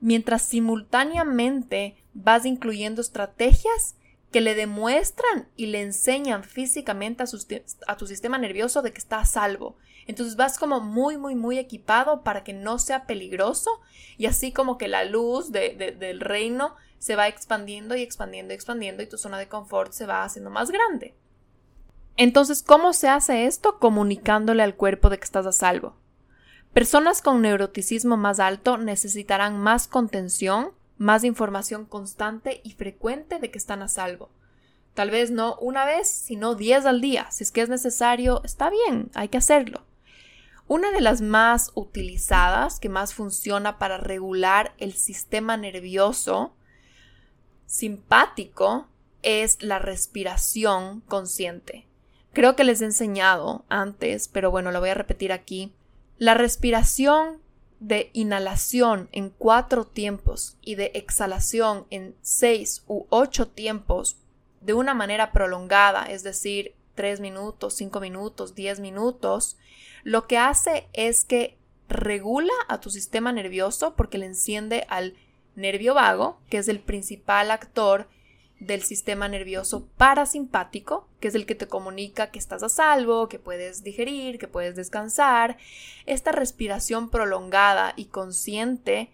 mientras simultáneamente vas incluyendo estrategias que le demuestran y le enseñan físicamente a, tu sistema nervioso de que está a salvo. Entonces vas como muy, muy, muy equipado para que no sea peligroso y así como que la luz del reino se va expandiendo y expandiendo y expandiendo y tu zona de confort se va haciendo más grande. Entonces, ¿cómo se hace esto? Comunicándole al cuerpo de que estás a salvo. Personas con neuroticismo más alto necesitarán más contención, más información constante y frecuente de que están a salvo. Tal vez no una vez, sino diez al día. Si es que es necesario, está bien, hay que hacerlo. Una de las más utilizadas, que más funciona para regular el sistema nervioso simpático, es la respiración consciente. Creo que les he enseñado antes, pero bueno, lo voy a repetir aquí. La respiración de inhalación en cuatro tiempos y de exhalación en seis u ocho tiempos de una manera prolongada, es decir, tres minutos, cinco minutos, diez minutos, lo que hace es que regula a tu sistema nervioso porque le enciende al nervio vago, que es el principal actor del sistema nervioso parasimpático, que es el que te comunica que estás a salvo, que puedes digerir, que puedes descansar. Esta respiración prolongada y consciente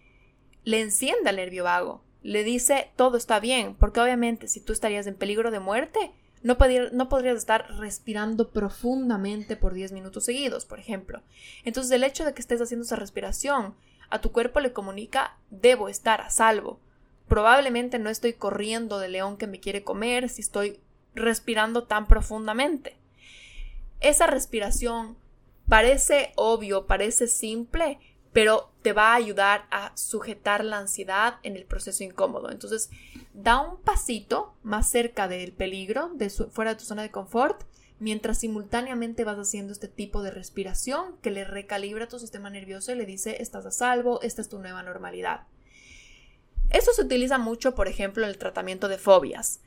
le enciende al nervio vago, le dice todo está bien, porque obviamente si tú estarías en peligro de muerte, no, podrías estar respirando profundamente por 10 minutos seguidos, por ejemplo. Entonces el hecho de que estés haciendo esa respiración a tu cuerpo le comunica debo estar a salvo. Probablemente no estoy corriendo del león que me quiere comer si estoy respirando tan profundamente. Esa respiración parece obvio, parece simple, pero te va a ayudar a sujetar la ansiedad en el proceso incómodo. Entonces, da un pasito más cerca del peligro, fuera de tu zona de confort, mientras simultáneamente vas haciendo este tipo de respiración que le recalibra tu sistema nervioso y le dice, estás a salvo, esta es tu nueva normalidad. Esto se utiliza mucho, por ejemplo, en el tratamiento de fobias.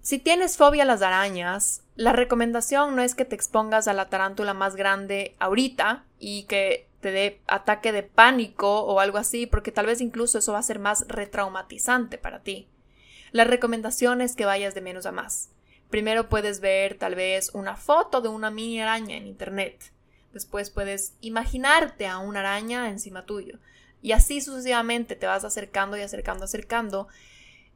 Si tienes fobia a las arañas, la recomendación no es que te expongas a la tarántula más grande ahorita y que te dé ataque de pánico o algo así, porque tal vez incluso eso va a ser más retraumatizante para ti. La recomendación es que vayas de menos a más. Primero puedes ver tal vez una foto de una mini araña en internet. Después puedes imaginarte a una araña encima tuyo. Y así sucesivamente te vas acercando y acercando, acercando,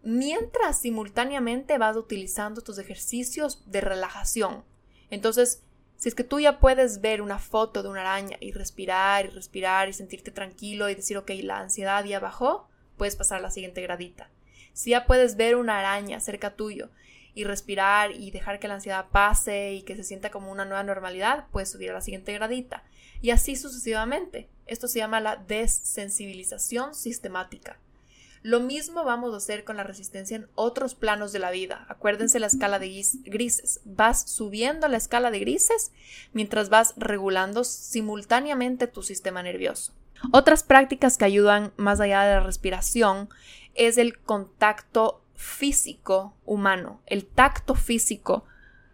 mientras simultáneamente vas utilizando tus ejercicios de relajación. Entonces, si es que tú ya puedes ver una foto de una araña y respirar y respirar y sentirte tranquilo y decir, ok, la ansiedad ya bajó, puedes pasar a la siguiente gradita. Si ya puedes ver una araña cerca tuyo y respirar y dejar que la ansiedad pase y que se sienta como una nueva normalidad, puedes subir a la siguiente gradita. Y así sucesivamente. Esto se llama la desensibilización sistemática. Lo mismo vamos a hacer con la resistencia en otros planos de la vida. Acuérdense la escala de grises. Vas subiendo la escala de grises mientras vas regulando simultáneamente tu sistema nervioso. Otras prácticas que ayudan más allá de la respiración es el contacto físico humano, el tacto físico.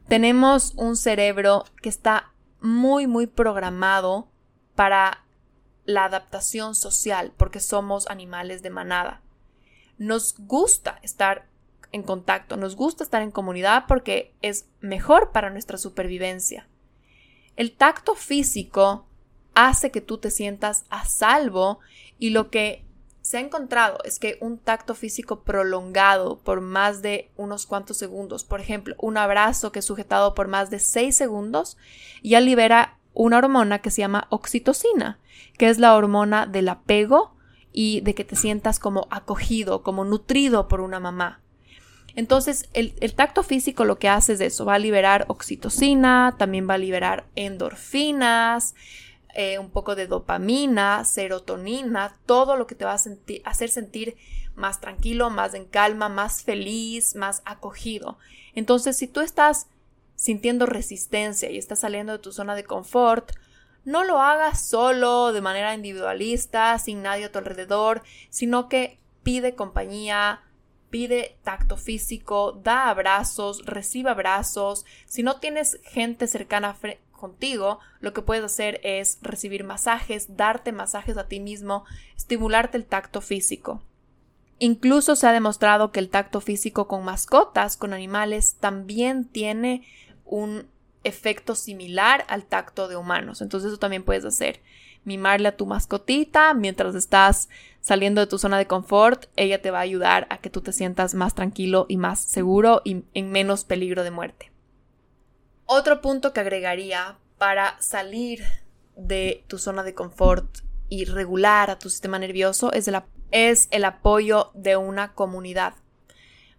Tenemos un cerebro que está muy, muy programado para la adaptación social porque somos animales de manada nos gusta estar en contacto, nos gusta estar en comunidad porque es mejor para nuestra supervivencia. El tacto físico hace que tú te sientas a salvo y lo que se ha encontrado es que un tacto físico prolongado por más de unos cuantos segundos, por ejemplo, un abrazo que es sujetado por más de 6 segundos, ya libera una hormona que se llama oxitocina, que es la hormona del apego, y de que te sientas como acogido, como nutrido por una mamá. Entonces, el, tacto físico lo que hace es eso, va a liberar oxitocina, también va a liberar endorfinas, eh, un poco de dopamina, serotonina, todo lo que te va a hacer sentir más tranquilo, más en calma, más feliz, más acogido. Entonces, si tú estás sintiendo resistencia y estás saliendo de tu zona de confort, no lo hagas solo, de manera individualista, sin nadie a tu alrededor, sino que pide compañía, pide tacto físico, da abrazos, recibe abrazos. Si no tienes gente cercana contigo, lo que puedes hacer es recibir masajes, darte masajes a ti mismo, estimularte el tacto físico. Incluso se ha demostrado que el tacto físico con mascotas, con animales, también tiene un efecto similar al tacto de humanos. Entonces eso también puedes hacer. Mimarle a tu mascotita mientras estás saliendo de tu zona de confort, ella te va a ayudar a que tú te sientas más tranquilo y más seguro y en menos peligro de muerte. Otro punto que agregaría para salir de tu zona de confort y regular a tu sistema nervioso es el, apoyo de una comunidad.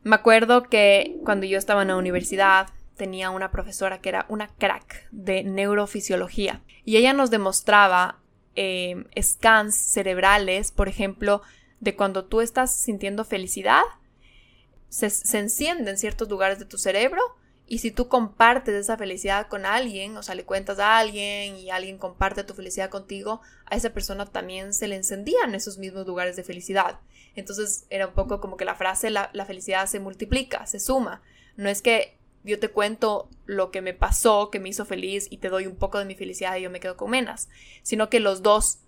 Me acuerdo que cuando yo estaba en la universidad, tenía una profesora que era una crack de neurofisiología y ella nos demostraba eh, scans cerebrales, por ejemplo, de cuando tú estás sintiendo felicidad, se, se enciende en ciertos lugares de tu cerebro y si tú compartes esa felicidad con alguien, o sea, le cuentas a alguien y alguien comparte tu felicidad contigo, a esa persona también se le encendían esos mismos lugares de felicidad. Entonces era un poco como que la frase, la, la felicidad se multiplica, se suma. No es que yo te cuento lo que me pasó, que me hizo feliz y te doy un poco de mi felicidad y yo me quedo con menos, sino que los dos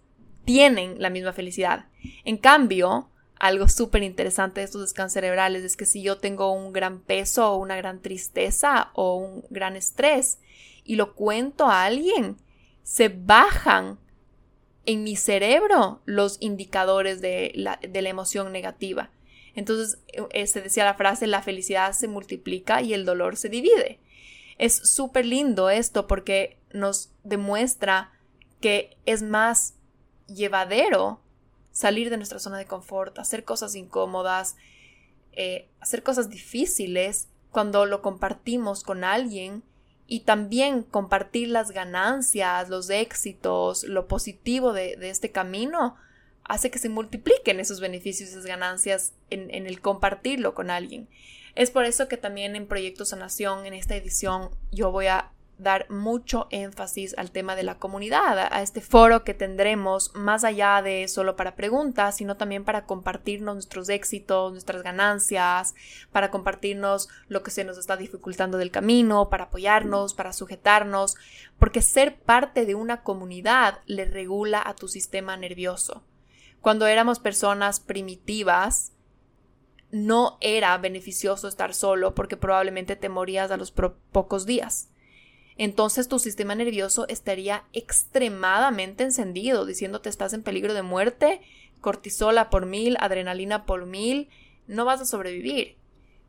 tienen la misma felicidad. En cambio, algo súper interesante de estos descansos cerebrales es que si yo tengo un gran peso o una gran tristeza o un gran estrés y lo cuento a alguien, se bajan en mi cerebro los indicadores de la, de la emoción negativa. Entonces eh, se decía la frase, la felicidad se multiplica y el dolor se divide. Es súper lindo esto porque nos demuestra que es más llevadero salir de nuestra zona de confort, hacer cosas incómodas, eh, hacer cosas difíciles cuando lo compartimos con alguien y también compartir las ganancias, los éxitos, lo positivo de, este camino, hace que se multipliquen esos beneficios, esas ganancias en, en, el compartirlo con alguien. Es por eso que también en Proyecto Sanación, en esta edición, yo voy a dar mucho énfasis al tema de la comunidad, a este foro que tendremos más allá de solo para preguntas, sino también para compartirnos nuestros éxitos, nuestras ganancias, para compartirnos lo que se nos está dificultando del camino, para apoyarnos, para sujetarnos, porque ser parte de una comunidad le regula a tu sistema nervioso. Cuando éramos personas primitivas, no era beneficioso estar solo porque probablemente te morías a los pocos días entonces tu sistema nervioso estaría extremadamente encendido, diciéndote estás en peligro de muerte, cortisola por mil, adrenalina por mil, no vas a sobrevivir.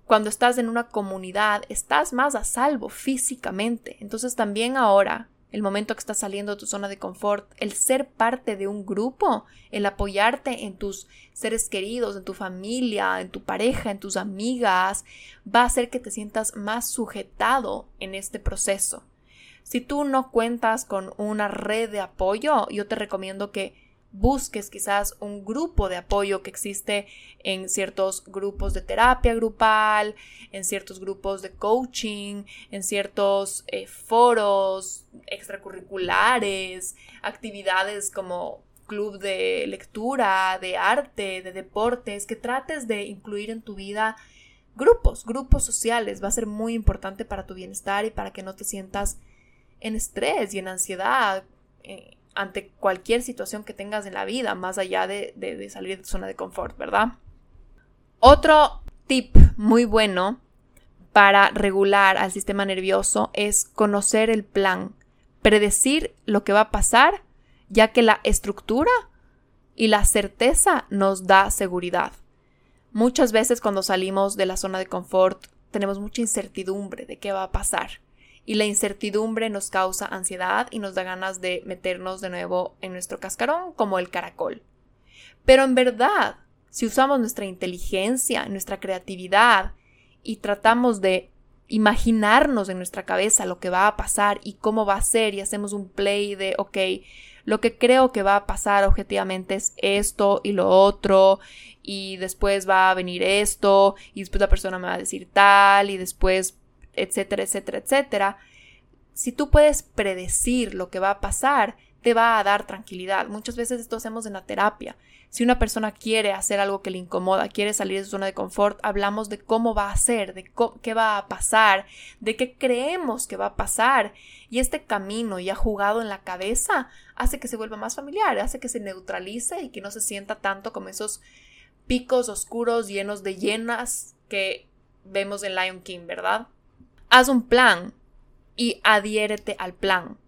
Cuando estás en una comunidad, estás más a salvo físicamente. Entonces también ahora, el momento que estás saliendo de tu zona de confort, el ser parte de un grupo, el apoyarte en tus seres queridos, en tu familia, en tu pareja, en tus amigas, va a hacer que te sientas más sujetado en este proceso. Si tú no cuentas con una red de apoyo, yo te recomiendo que busques quizás un grupo de apoyo que existe en ciertos grupos de terapia grupal, en ciertos grupos de coaching, en ciertos eh, foros extracurriculares, actividades como club de lectura, de arte, de deportes, que trates de incluir en tu vida grupos, grupos sociales. Va a ser muy importante para tu bienestar y para que no te sientas en estrés y en ansiedad eh, ante cualquier situación que tengas en la vida, más allá de, de salir de zona de confort, ¿verdad? Otro tip muy bueno para regular al sistema nervioso es conocer el plan, predecir lo que va a pasar, ya que la estructura y la certeza nos da seguridad. Muchas veces cuando salimos de la zona de confort tenemos mucha incertidumbre de qué va a pasar y la incertidumbre nos causa ansiedad y nos da ganas de meternos de nuevo en nuestro cascarón como el caracol. Pero en verdad, si usamos nuestra inteligencia, nuestra creatividad y tratamos de imaginarnos en nuestra cabeza lo que va a pasar y cómo va a ser y hacemos un play de, ok, lo que creo que va a pasar objetivamente es esto y lo otro y después va a venir esto y después la persona me va a decir tal y después etcétera, etcétera, etcétera, si tú puedes predecir lo que va a pasar, te va a dar tranquilidad. Muchas veces esto hacemos en la terapia. Si una persona quiere hacer algo que le incomoda, quiere salir de su zona de confort, hablamos de cómo va a ser, de qué va a pasar, de qué creemos que va a pasar. Y este camino ya jugado en la cabeza hace que se vuelva más familiar, hace que se neutralice y que no se sienta tanto como esos picos oscuros llenos de llenas que vemos en Lion King, ¿verdad? Haz un plan y adhiérete al plan.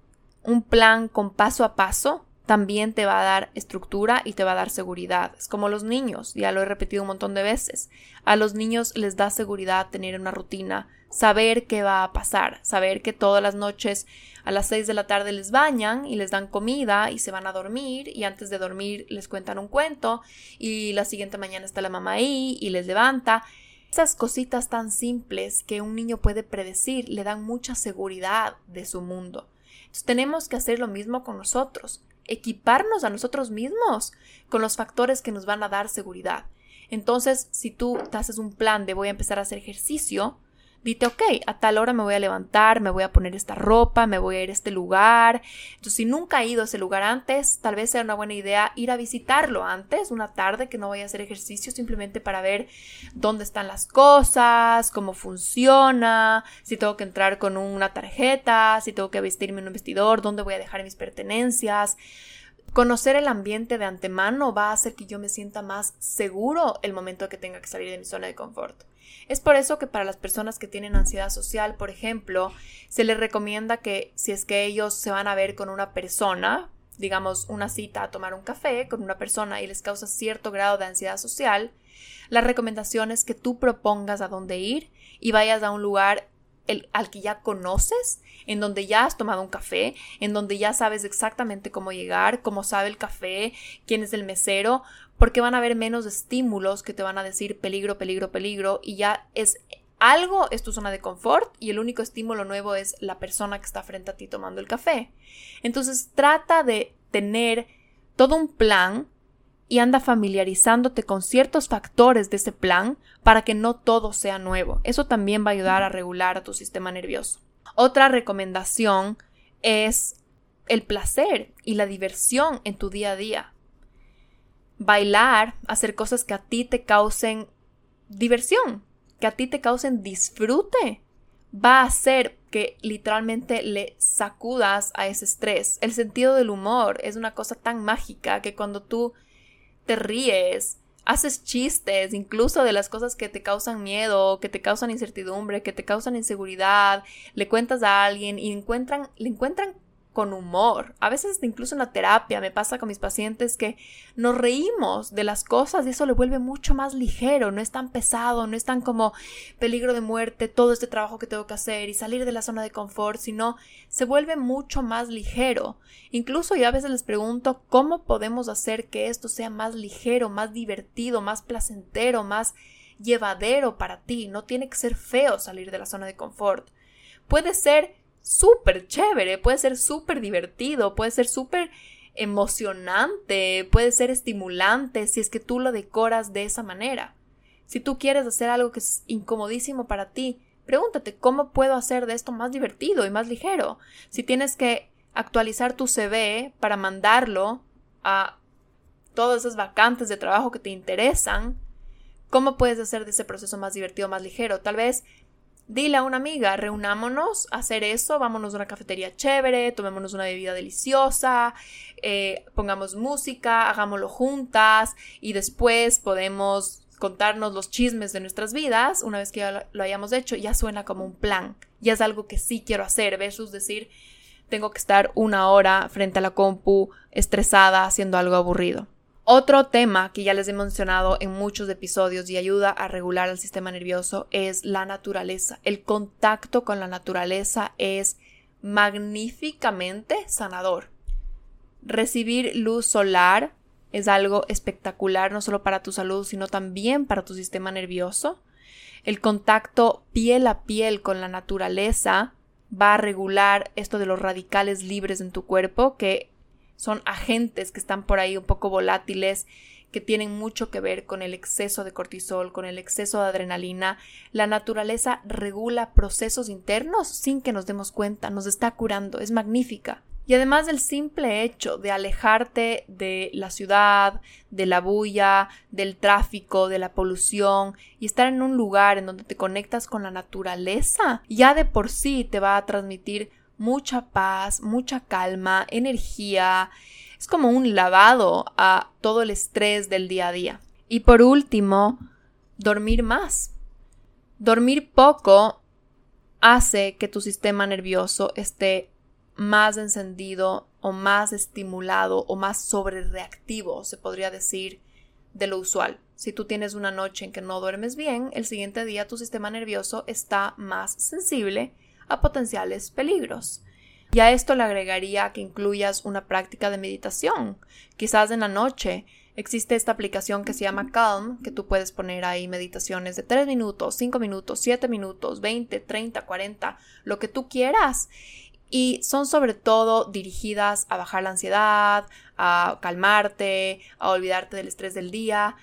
Un plan con paso a paso también te va a dar estructura y te va a dar seguridad. Es como los niños, ya lo he repetido un montón de veces. A los niños les da seguridad tener una rutina, saber qué va a pasar, saber que todas las noches a las 6 de la tarde les bañan y les dan comida y se van a dormir y antes de dormir les cuentan un cuento y la siguiente mañana está la mamá ahí y les levanta esas cositas tan simples que un niño puede predecir le dan mucha seguridad de su mundo. Entonces tenemos que hacer lo mismo con nosotros, equiparnos a nosotros mismos con los factores que nos van a dar seguridad. Entonces, si tú haces un plan de voy a empezar a hacer ejercicio, dite, ok, a tal hora me voy a levantar, me voy a poner esta ropa, me voy a ir a este lugar. Entonces, si nunca he ido a ese lugar antes, tal vez sea una buena idea ir a visitarlo antes, una tarde que no voy a hacer ejercicio, simplemente para ver dónde están las cosas, cómo funciona, si tengo que entrar con una tarjeta, si tengo que vestirme en un vestidor, dónde voy a dejar mis pertenencias Conocer el ambiente de antemano va a hacer que yo me sienta más seguro el momento que tenga que salir de mi zona de confort. Es por eso que para las personas que tienen ansiedad social, por ejemplo, se les recomienda que si es que ellos se van a ver con una persona, digamos una cita a tomar un café con una persona y les causa cierto grado de ansiedad social, la recomendación es que tú propongas a dónde ir y vayas a un lugar al que ya conoces, en donde ya has tomado un café, en donde ya sabes exactamente cómo llegar, cómo sabe el café, quién es el mesero, porque van a haber menos estímulos que te van a decir peligro, peligro, peligro, y ya es algo, es tu zona de confort, y el único estímulo nuevo es la persona que está frente a ti tomando el café. Entonces trata de tener todo un plan y anda familiarizándote con ciertos factores de ese plan para que no todo sea nuevo. Eso también va a ayudar a regular a tu sistema nervioso. Otra recomendación es el placer y la diversión en tu día a día. Bailar, hacer cosas que a ti te causen diversión, que a ti te causen disfrute, va a hacer que literalmente le sacudas a ese estrés. El sentido del humor es una cosa tan mágica que cuando tú te ríes, haces chistes incluso de las cosas que te causan miedo, que te causan incertidumbre, que te causan inseguridad, le cuentas a alguien y encuentran, le encuentran con humor. A veces incluso en la terapia me pasa con mis pacientes que nos reímos de las cosas y eso le vuelve mucho más ligero, no es tan pesado, no es tan como peligro de muerte, todo este trabajo que tengo que hacer y salir de la zona de confort, sino se vuelve mucho más ligero. Incluso yo a veces les pregunto cómo podemos hacer que esto sea más ligero, más divertido, más placentero, más llevadero para ti. No tiene que ser feo salir de la zona de confort. Puede ser súper chévere, puede ser súper divertido, puede ser súper emocionante, puede ser estimulante si es que tú lo decoras de esa manera. Si tú quieres hacer algo que es incomodísimo para ti, pregúntate cómo puedo hacer de esto más divertido y más ligero. Si tienes que actualizar tu CV para mandarlo a todas esas vacantes de trabajo que te interesan, ¿cómo puedes hacer de ese proceso más divertido, más ligero? Tal vez Dile a una amiga, reunámonos a hacer eso, vámonos a una cafetería chévere, tomémonos una bebida deliciosa, eh, pongamos música, hagámoslo juntas y después podemos contarnos los chismes de nuestras vidas, una vez que ya lo hayamos hecho, ya suena como un plan, ya es algo que sí quiero hacer, versus decir, tengo que estar una hora frente a la compu estresada haciendo algo aburrido. Otro tema que ya les he mencionado en muchos episodios y ayuda a regular el sistema nervioso es la naturaleza. El contacto con la naturaleza es magníficamente sanador. Recibir luz solar es algo espectacular no solo para tu salud, sino también para tu sistema nervioso. El contacto piel a piel con la naturaleza va a regular esto de los radicales libres en tu cuerpo que son agentes que están por ahí un poco volátiles, que tienen mucho que ver con el exceso de cortisol, con el exceso de adrenalina. La naturaleza regula procesos internos sin que nos demos cuenta, nos está curando, es magnífica. Y además del simple hecho de alejarte de la ciudad, de la bulla, del tráfico, de la polución y estar en un lugar en donde te conectas con la naturaleza, ya de por sí te va a transmitir mucha paz, mucha calma, energía. Es como un lavado a todo el estrés del día a día. Y por último, dormir más. Dormir poco hace que tu sistema nervioso esté más encendido o más estimulado o más sobrereactivo, se podría decir, de lo usual. Si tú tienes una noche en que no duermes bien, el siguiente día tu sistema nervioso está más sensible a potenciales peligros. Y a esto le agregaría que incluyas una práctica de meditación. Quizás en la noche existe esta aplicación que se llama Calm, que tú puedes poner ahí meditaciones de 3 minutos, 5 minutos, 7 minutos, 20, 30, 40, lo que tú quieras. Y son sobre todo dirigidas a bajar la ansiedad, a calmarte, a olvidarte del estrés del día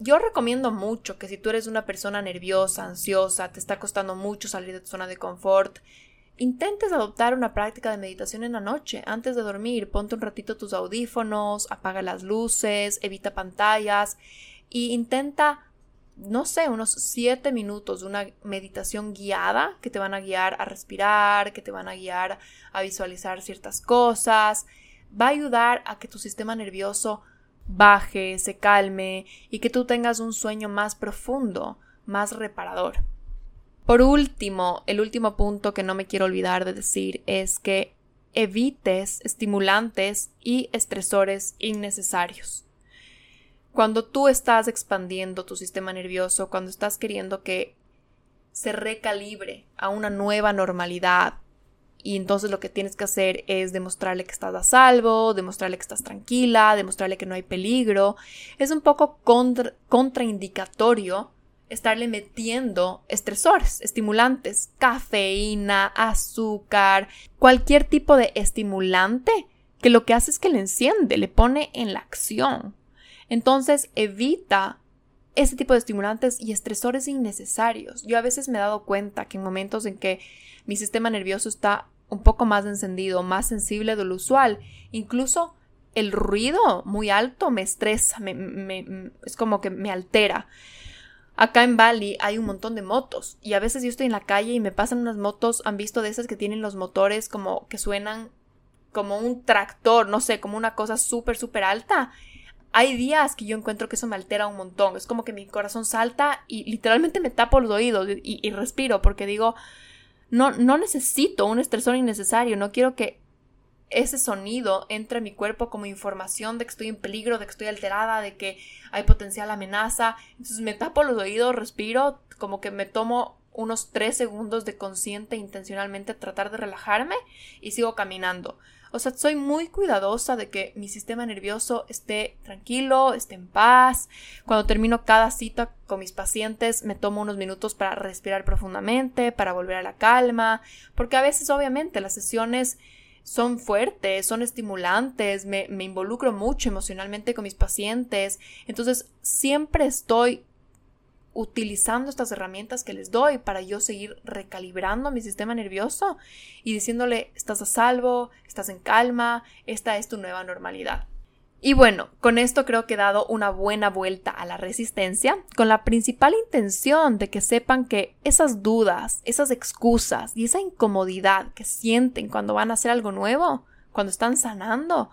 yo recomiendo mucho que si tú eres una persona nerviosa, ansiosa, te está costando mucho salir de tu zona de confort, intentes adoptar una práctica de meditación en la noche, antes de dormir, ponte un ratito tus audífonos, apaga las luces, evita pantallas y intenta, no sé, unos siete minutos de una meditación guiada que te van a guiar a respirar, que te van a guiar a visualizar ciertas cosas. va a ayudar a que tu sistema nervioso baje, se calme y que tú tengas un sueño más profundo, más reparador. Por último, el último punto que no me quiero olvidar de decir es que evites estimulantes y estresores innecesarios. Cuando tú estás expandiendo tu sistema nervioso, cuando estás queriendo que se recalibre a una nueva normalidad, y entonces lo que tienes que hacer es demostrarle que estás a salvo, demostrarle que estás tranquila, demostrarle que no hay peligro. Es un poco contraindicatorio estarle metiendo estresores, estimulantes, cafeína, azúcar, cualquier tipo de estimulante que lo que hace es que le enciende, le pone en la acción. Entonces evita ese tipo de estimulantes y estresores innecesarios. Yo a veces me he dado cuenta que en momentos en que mi sistema nervioso está un poco más encendido, más sensible de lo usual. Incluso el ruido muy alto me estresa, me, es como que me altera. Acá en Bali hay un montón de motos y a veces yo estoy en la calle y me pasan unas motos, han visto de esas que tienen los motores como que suenan como un tractor, no sé, como una cosa súper, súper alta. Hay días que yo encuentro que eso me altera un montón. Es como que mi corazón salta y literalmente me tapo los oídos y respiro porque digo, no, no necesito un estresor innecesario, no quiero que ese sonido entre en mi cuerpo como información de que estoy en peligro, de que estoy alterada, de que hay potencial amenaza. Entonces me tapo los oídos, respiro, como que me tomo unos tres segundos de consciente intencionalmente tratar de relajarme y sigo caminando. O sea, soy muy cuidadosa de que mi sistema nervioso esté tranquilo, esté en paz. Cuando termino cada cita con mis pacientes, me tomo unos minutos para respirar profundamente, para volver a la calma, porque a veces obviamente las sesiones son fuertes, son estimulantes, me, me involucro mucho emocionalmente con mis pacientes, entonces siempre estoy utilizando estas herramientas que les doy para yo seguir recalibrando mi sistema nervioso y diciéndole estás a salvo, estás en calma, esta es tu nueva normalidad. Y bueno, con esto creo que he dado una buena vuelta a la resistencia, con la principal intención de que sepan que esas dudas, esas excusas y esa incomodidad que sienten cuando van a hacer algo nuevo, cuando están sanando,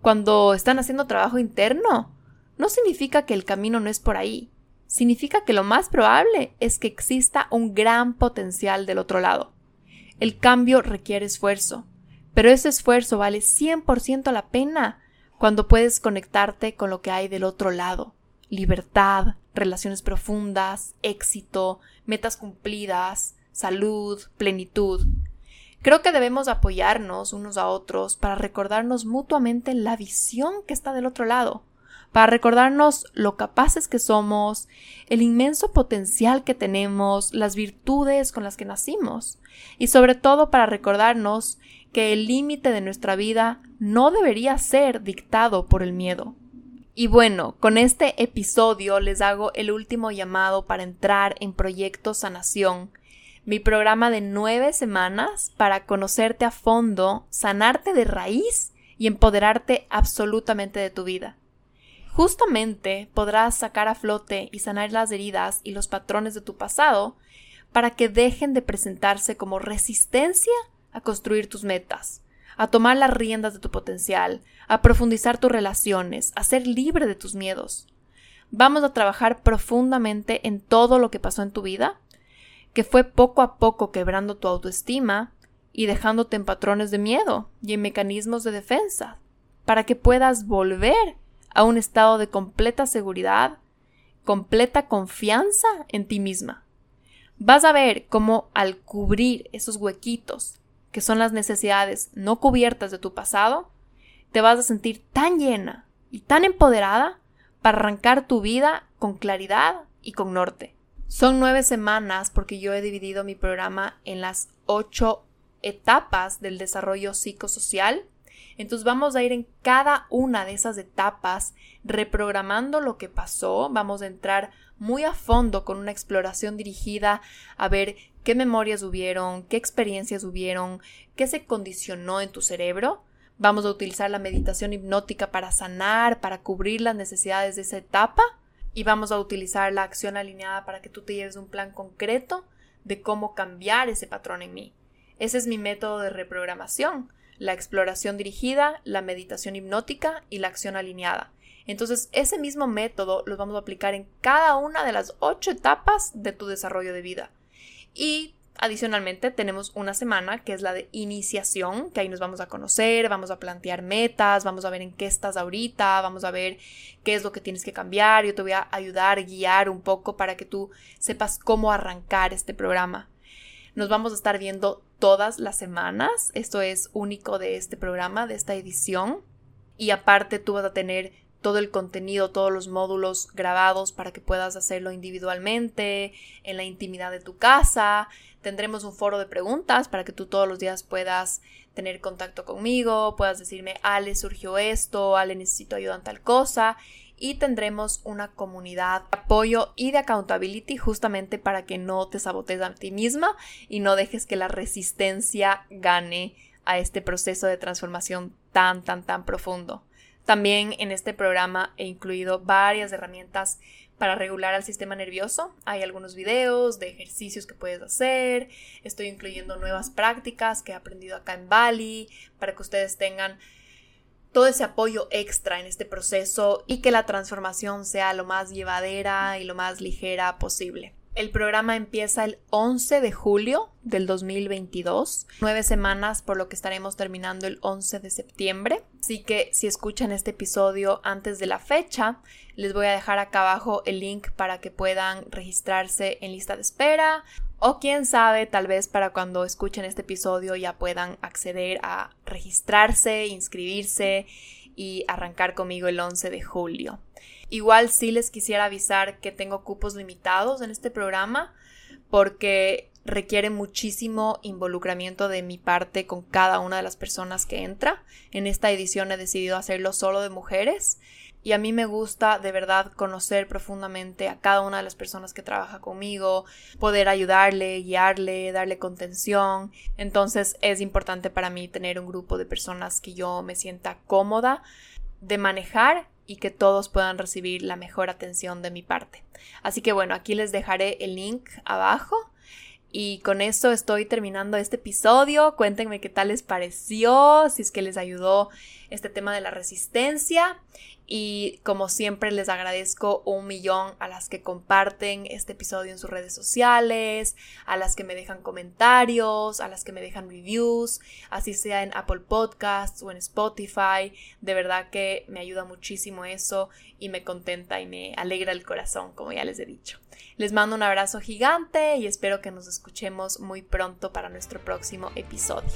cuando están haciendo trabajo interno, no significa que el camino no es por ahí, significa que lo más probable es que exista un gran potencial del otro lado. El cambio requiere esfuerzo, pero ese esfuerzo vale 100% la pena cuando puedes conectarte con lo que hay del otro lado. Libertad, relaciones profundas, éxito, metas cumplidas, salud, plenitud. Creo que debemos apoyarnos unos a otros para recordarnos mutuamente la visión que está del otro lado para recordarnos lo capaces que somos, el inmenso potencial que tenemos, las virtudes con las que nacimos y sobre todo para recordarnos que el límite de nuestra vida no debería ser dictado por el miedo. Y bueno, con este episodio les hago el último llamado para entrar en Proyecto Sanación, mi programa de nueve semanas para conocerte a fondo, sanarte de raíz y empoderarte absolutamente de tu vida. Justamente podrás sacar a flote y sanar las heridas y los patrones de tu pasado para que dejen de presentarse como resistencia a construir tus metas, a tomar las riendas de tu potencial, a profundizar tus relaciones, a ser libre de tus miedos. Vamos a trabajar profundamente en todo lo que pasó en tu vida, que fue poco a poco quebrando tu autoestima y dejándote en patrones de miedo y en mecanismos de defensa, para que puedas volver a un estado de completa seguridad, completa confianza en ti misma. Vas a ver cómo al cubrir esos huequitos, que son las necesidades no cubiertas de tu pasado, te vas a sentir tan llena y tan empoderada para arrancar tu vida con claridad y con norte. Son nueve semanas porque yo he dividido mi programa en las ocho etapas del desarrollo psicosocial entonces vamos a ir en cada una de esas etapas reprogramando lo que pasó, vamos a entrar muy a fondo con una exploración dirigida a ver qué memorias hubieron, qué experiencias hubieron, qué se condicionó en tu cerebro. Vamos a utilizar la meditación hipnótica para sanar, para cubrir las necesidades de esa etapa y vamos a utilizar la acción alineada para que tú te lleves un plan concreto de cómo cambiar ese patrón en mí. Ese es mi método de reprogramación la exploración dirigida, la meditación hipnótica y la acción alineada. Entonces, ese mismo método lo vamos a aplicar en cada una de las ocho etapas de tu desarrollo de vida. Y Adicionalmente, tenemos una semana que es la de iniciación, que ahí nos vamos a conocer, vamos a plantear metas, vamos a ver en qué estás ahorita, vamos a ver qué es lo que tienes que cambiar. Yo te voy a ayudar, guiar un poco para que tú sepas cómo arrancar este programa. Nos vamos a estar viendo todas las semanas. Esto es único de este programa, de esta edición. Y aparte tú vas a tener todo el contenido, todos los módulos grabados para que puedas hacerlo individualmente, en la intimidad de tu casa. Tendremos un foro de preguntas para que tú todos los días puedas tener contacto conmigo, puedas decirme, Ale, surgió esto, Ale, necesito ayuda en tal cosa. Y tendremos una comunidad de apoyo y de accountability justamente para que no te sabotees a ti misma y no dejes que la resistencia gane a este proceso de transformación tan, tan, tan profundo. También en este programa he incluido varias herramientas para regular al sistema nervioso. Hay algunos videos de ejercicios que puedes hacer. Estoy incluyendo nuevas prácticas que he aprendido acá en Bali para que ustedes tengan todo ese apoyo extra en este proceso y que la transformación sea lo más llevadera y lo más ligera posible. El programa empieza el 11 de julio del 2022, nueve semanas por lo que estaremos terminando el 11 de septiembre. Así que si escuchan este episodio antes de la fecha, les voy a dejar acá abajo el link para que puedan registrarse en lista de espera o quién sabe, tal vez para cuando escuchen este episodio ya puedan acceder a registrarse, inscribirse y arrancar conmigo el 11 de julio. Igual sí les quisiera avisar que tengo cupos limitados en este programa porque requiere muchísimo involucramiento de mi parte con cada una de las personas que entra. En esta edición he decidido hacerlo solo de mujeres y a mí me gusta de verdad conocer profundamente a cada una de las personas que trabaja conmigo, poder ayudarle, guiarle, darle contención. Entonces es importante para mí tener un grupo de personas que yo me sienta cómoda de manejar y que todos puedan recibir la mejor atención de mi parte. Así que bueno, aquí les dejaré el link abajo. Y con esto estoy terminando este episodio. Cuéntenme qué tal les pareció, si es que les ayudó este tema de la resistencia y como siempre les agradezco un millón a las que comparten este episodio en sus redes sociales, a las que me dejan comentarios, a las que me dejan reviews, así sea en Apple Podcasts o en Spotify. De verdad que me ayuda muchísimo eso y me contenta y me alegra el corazón, como ya les he dicho. Les mando un abrazo gigante y espero que nos escuchemos muy pronto para nuestro próximo episodio.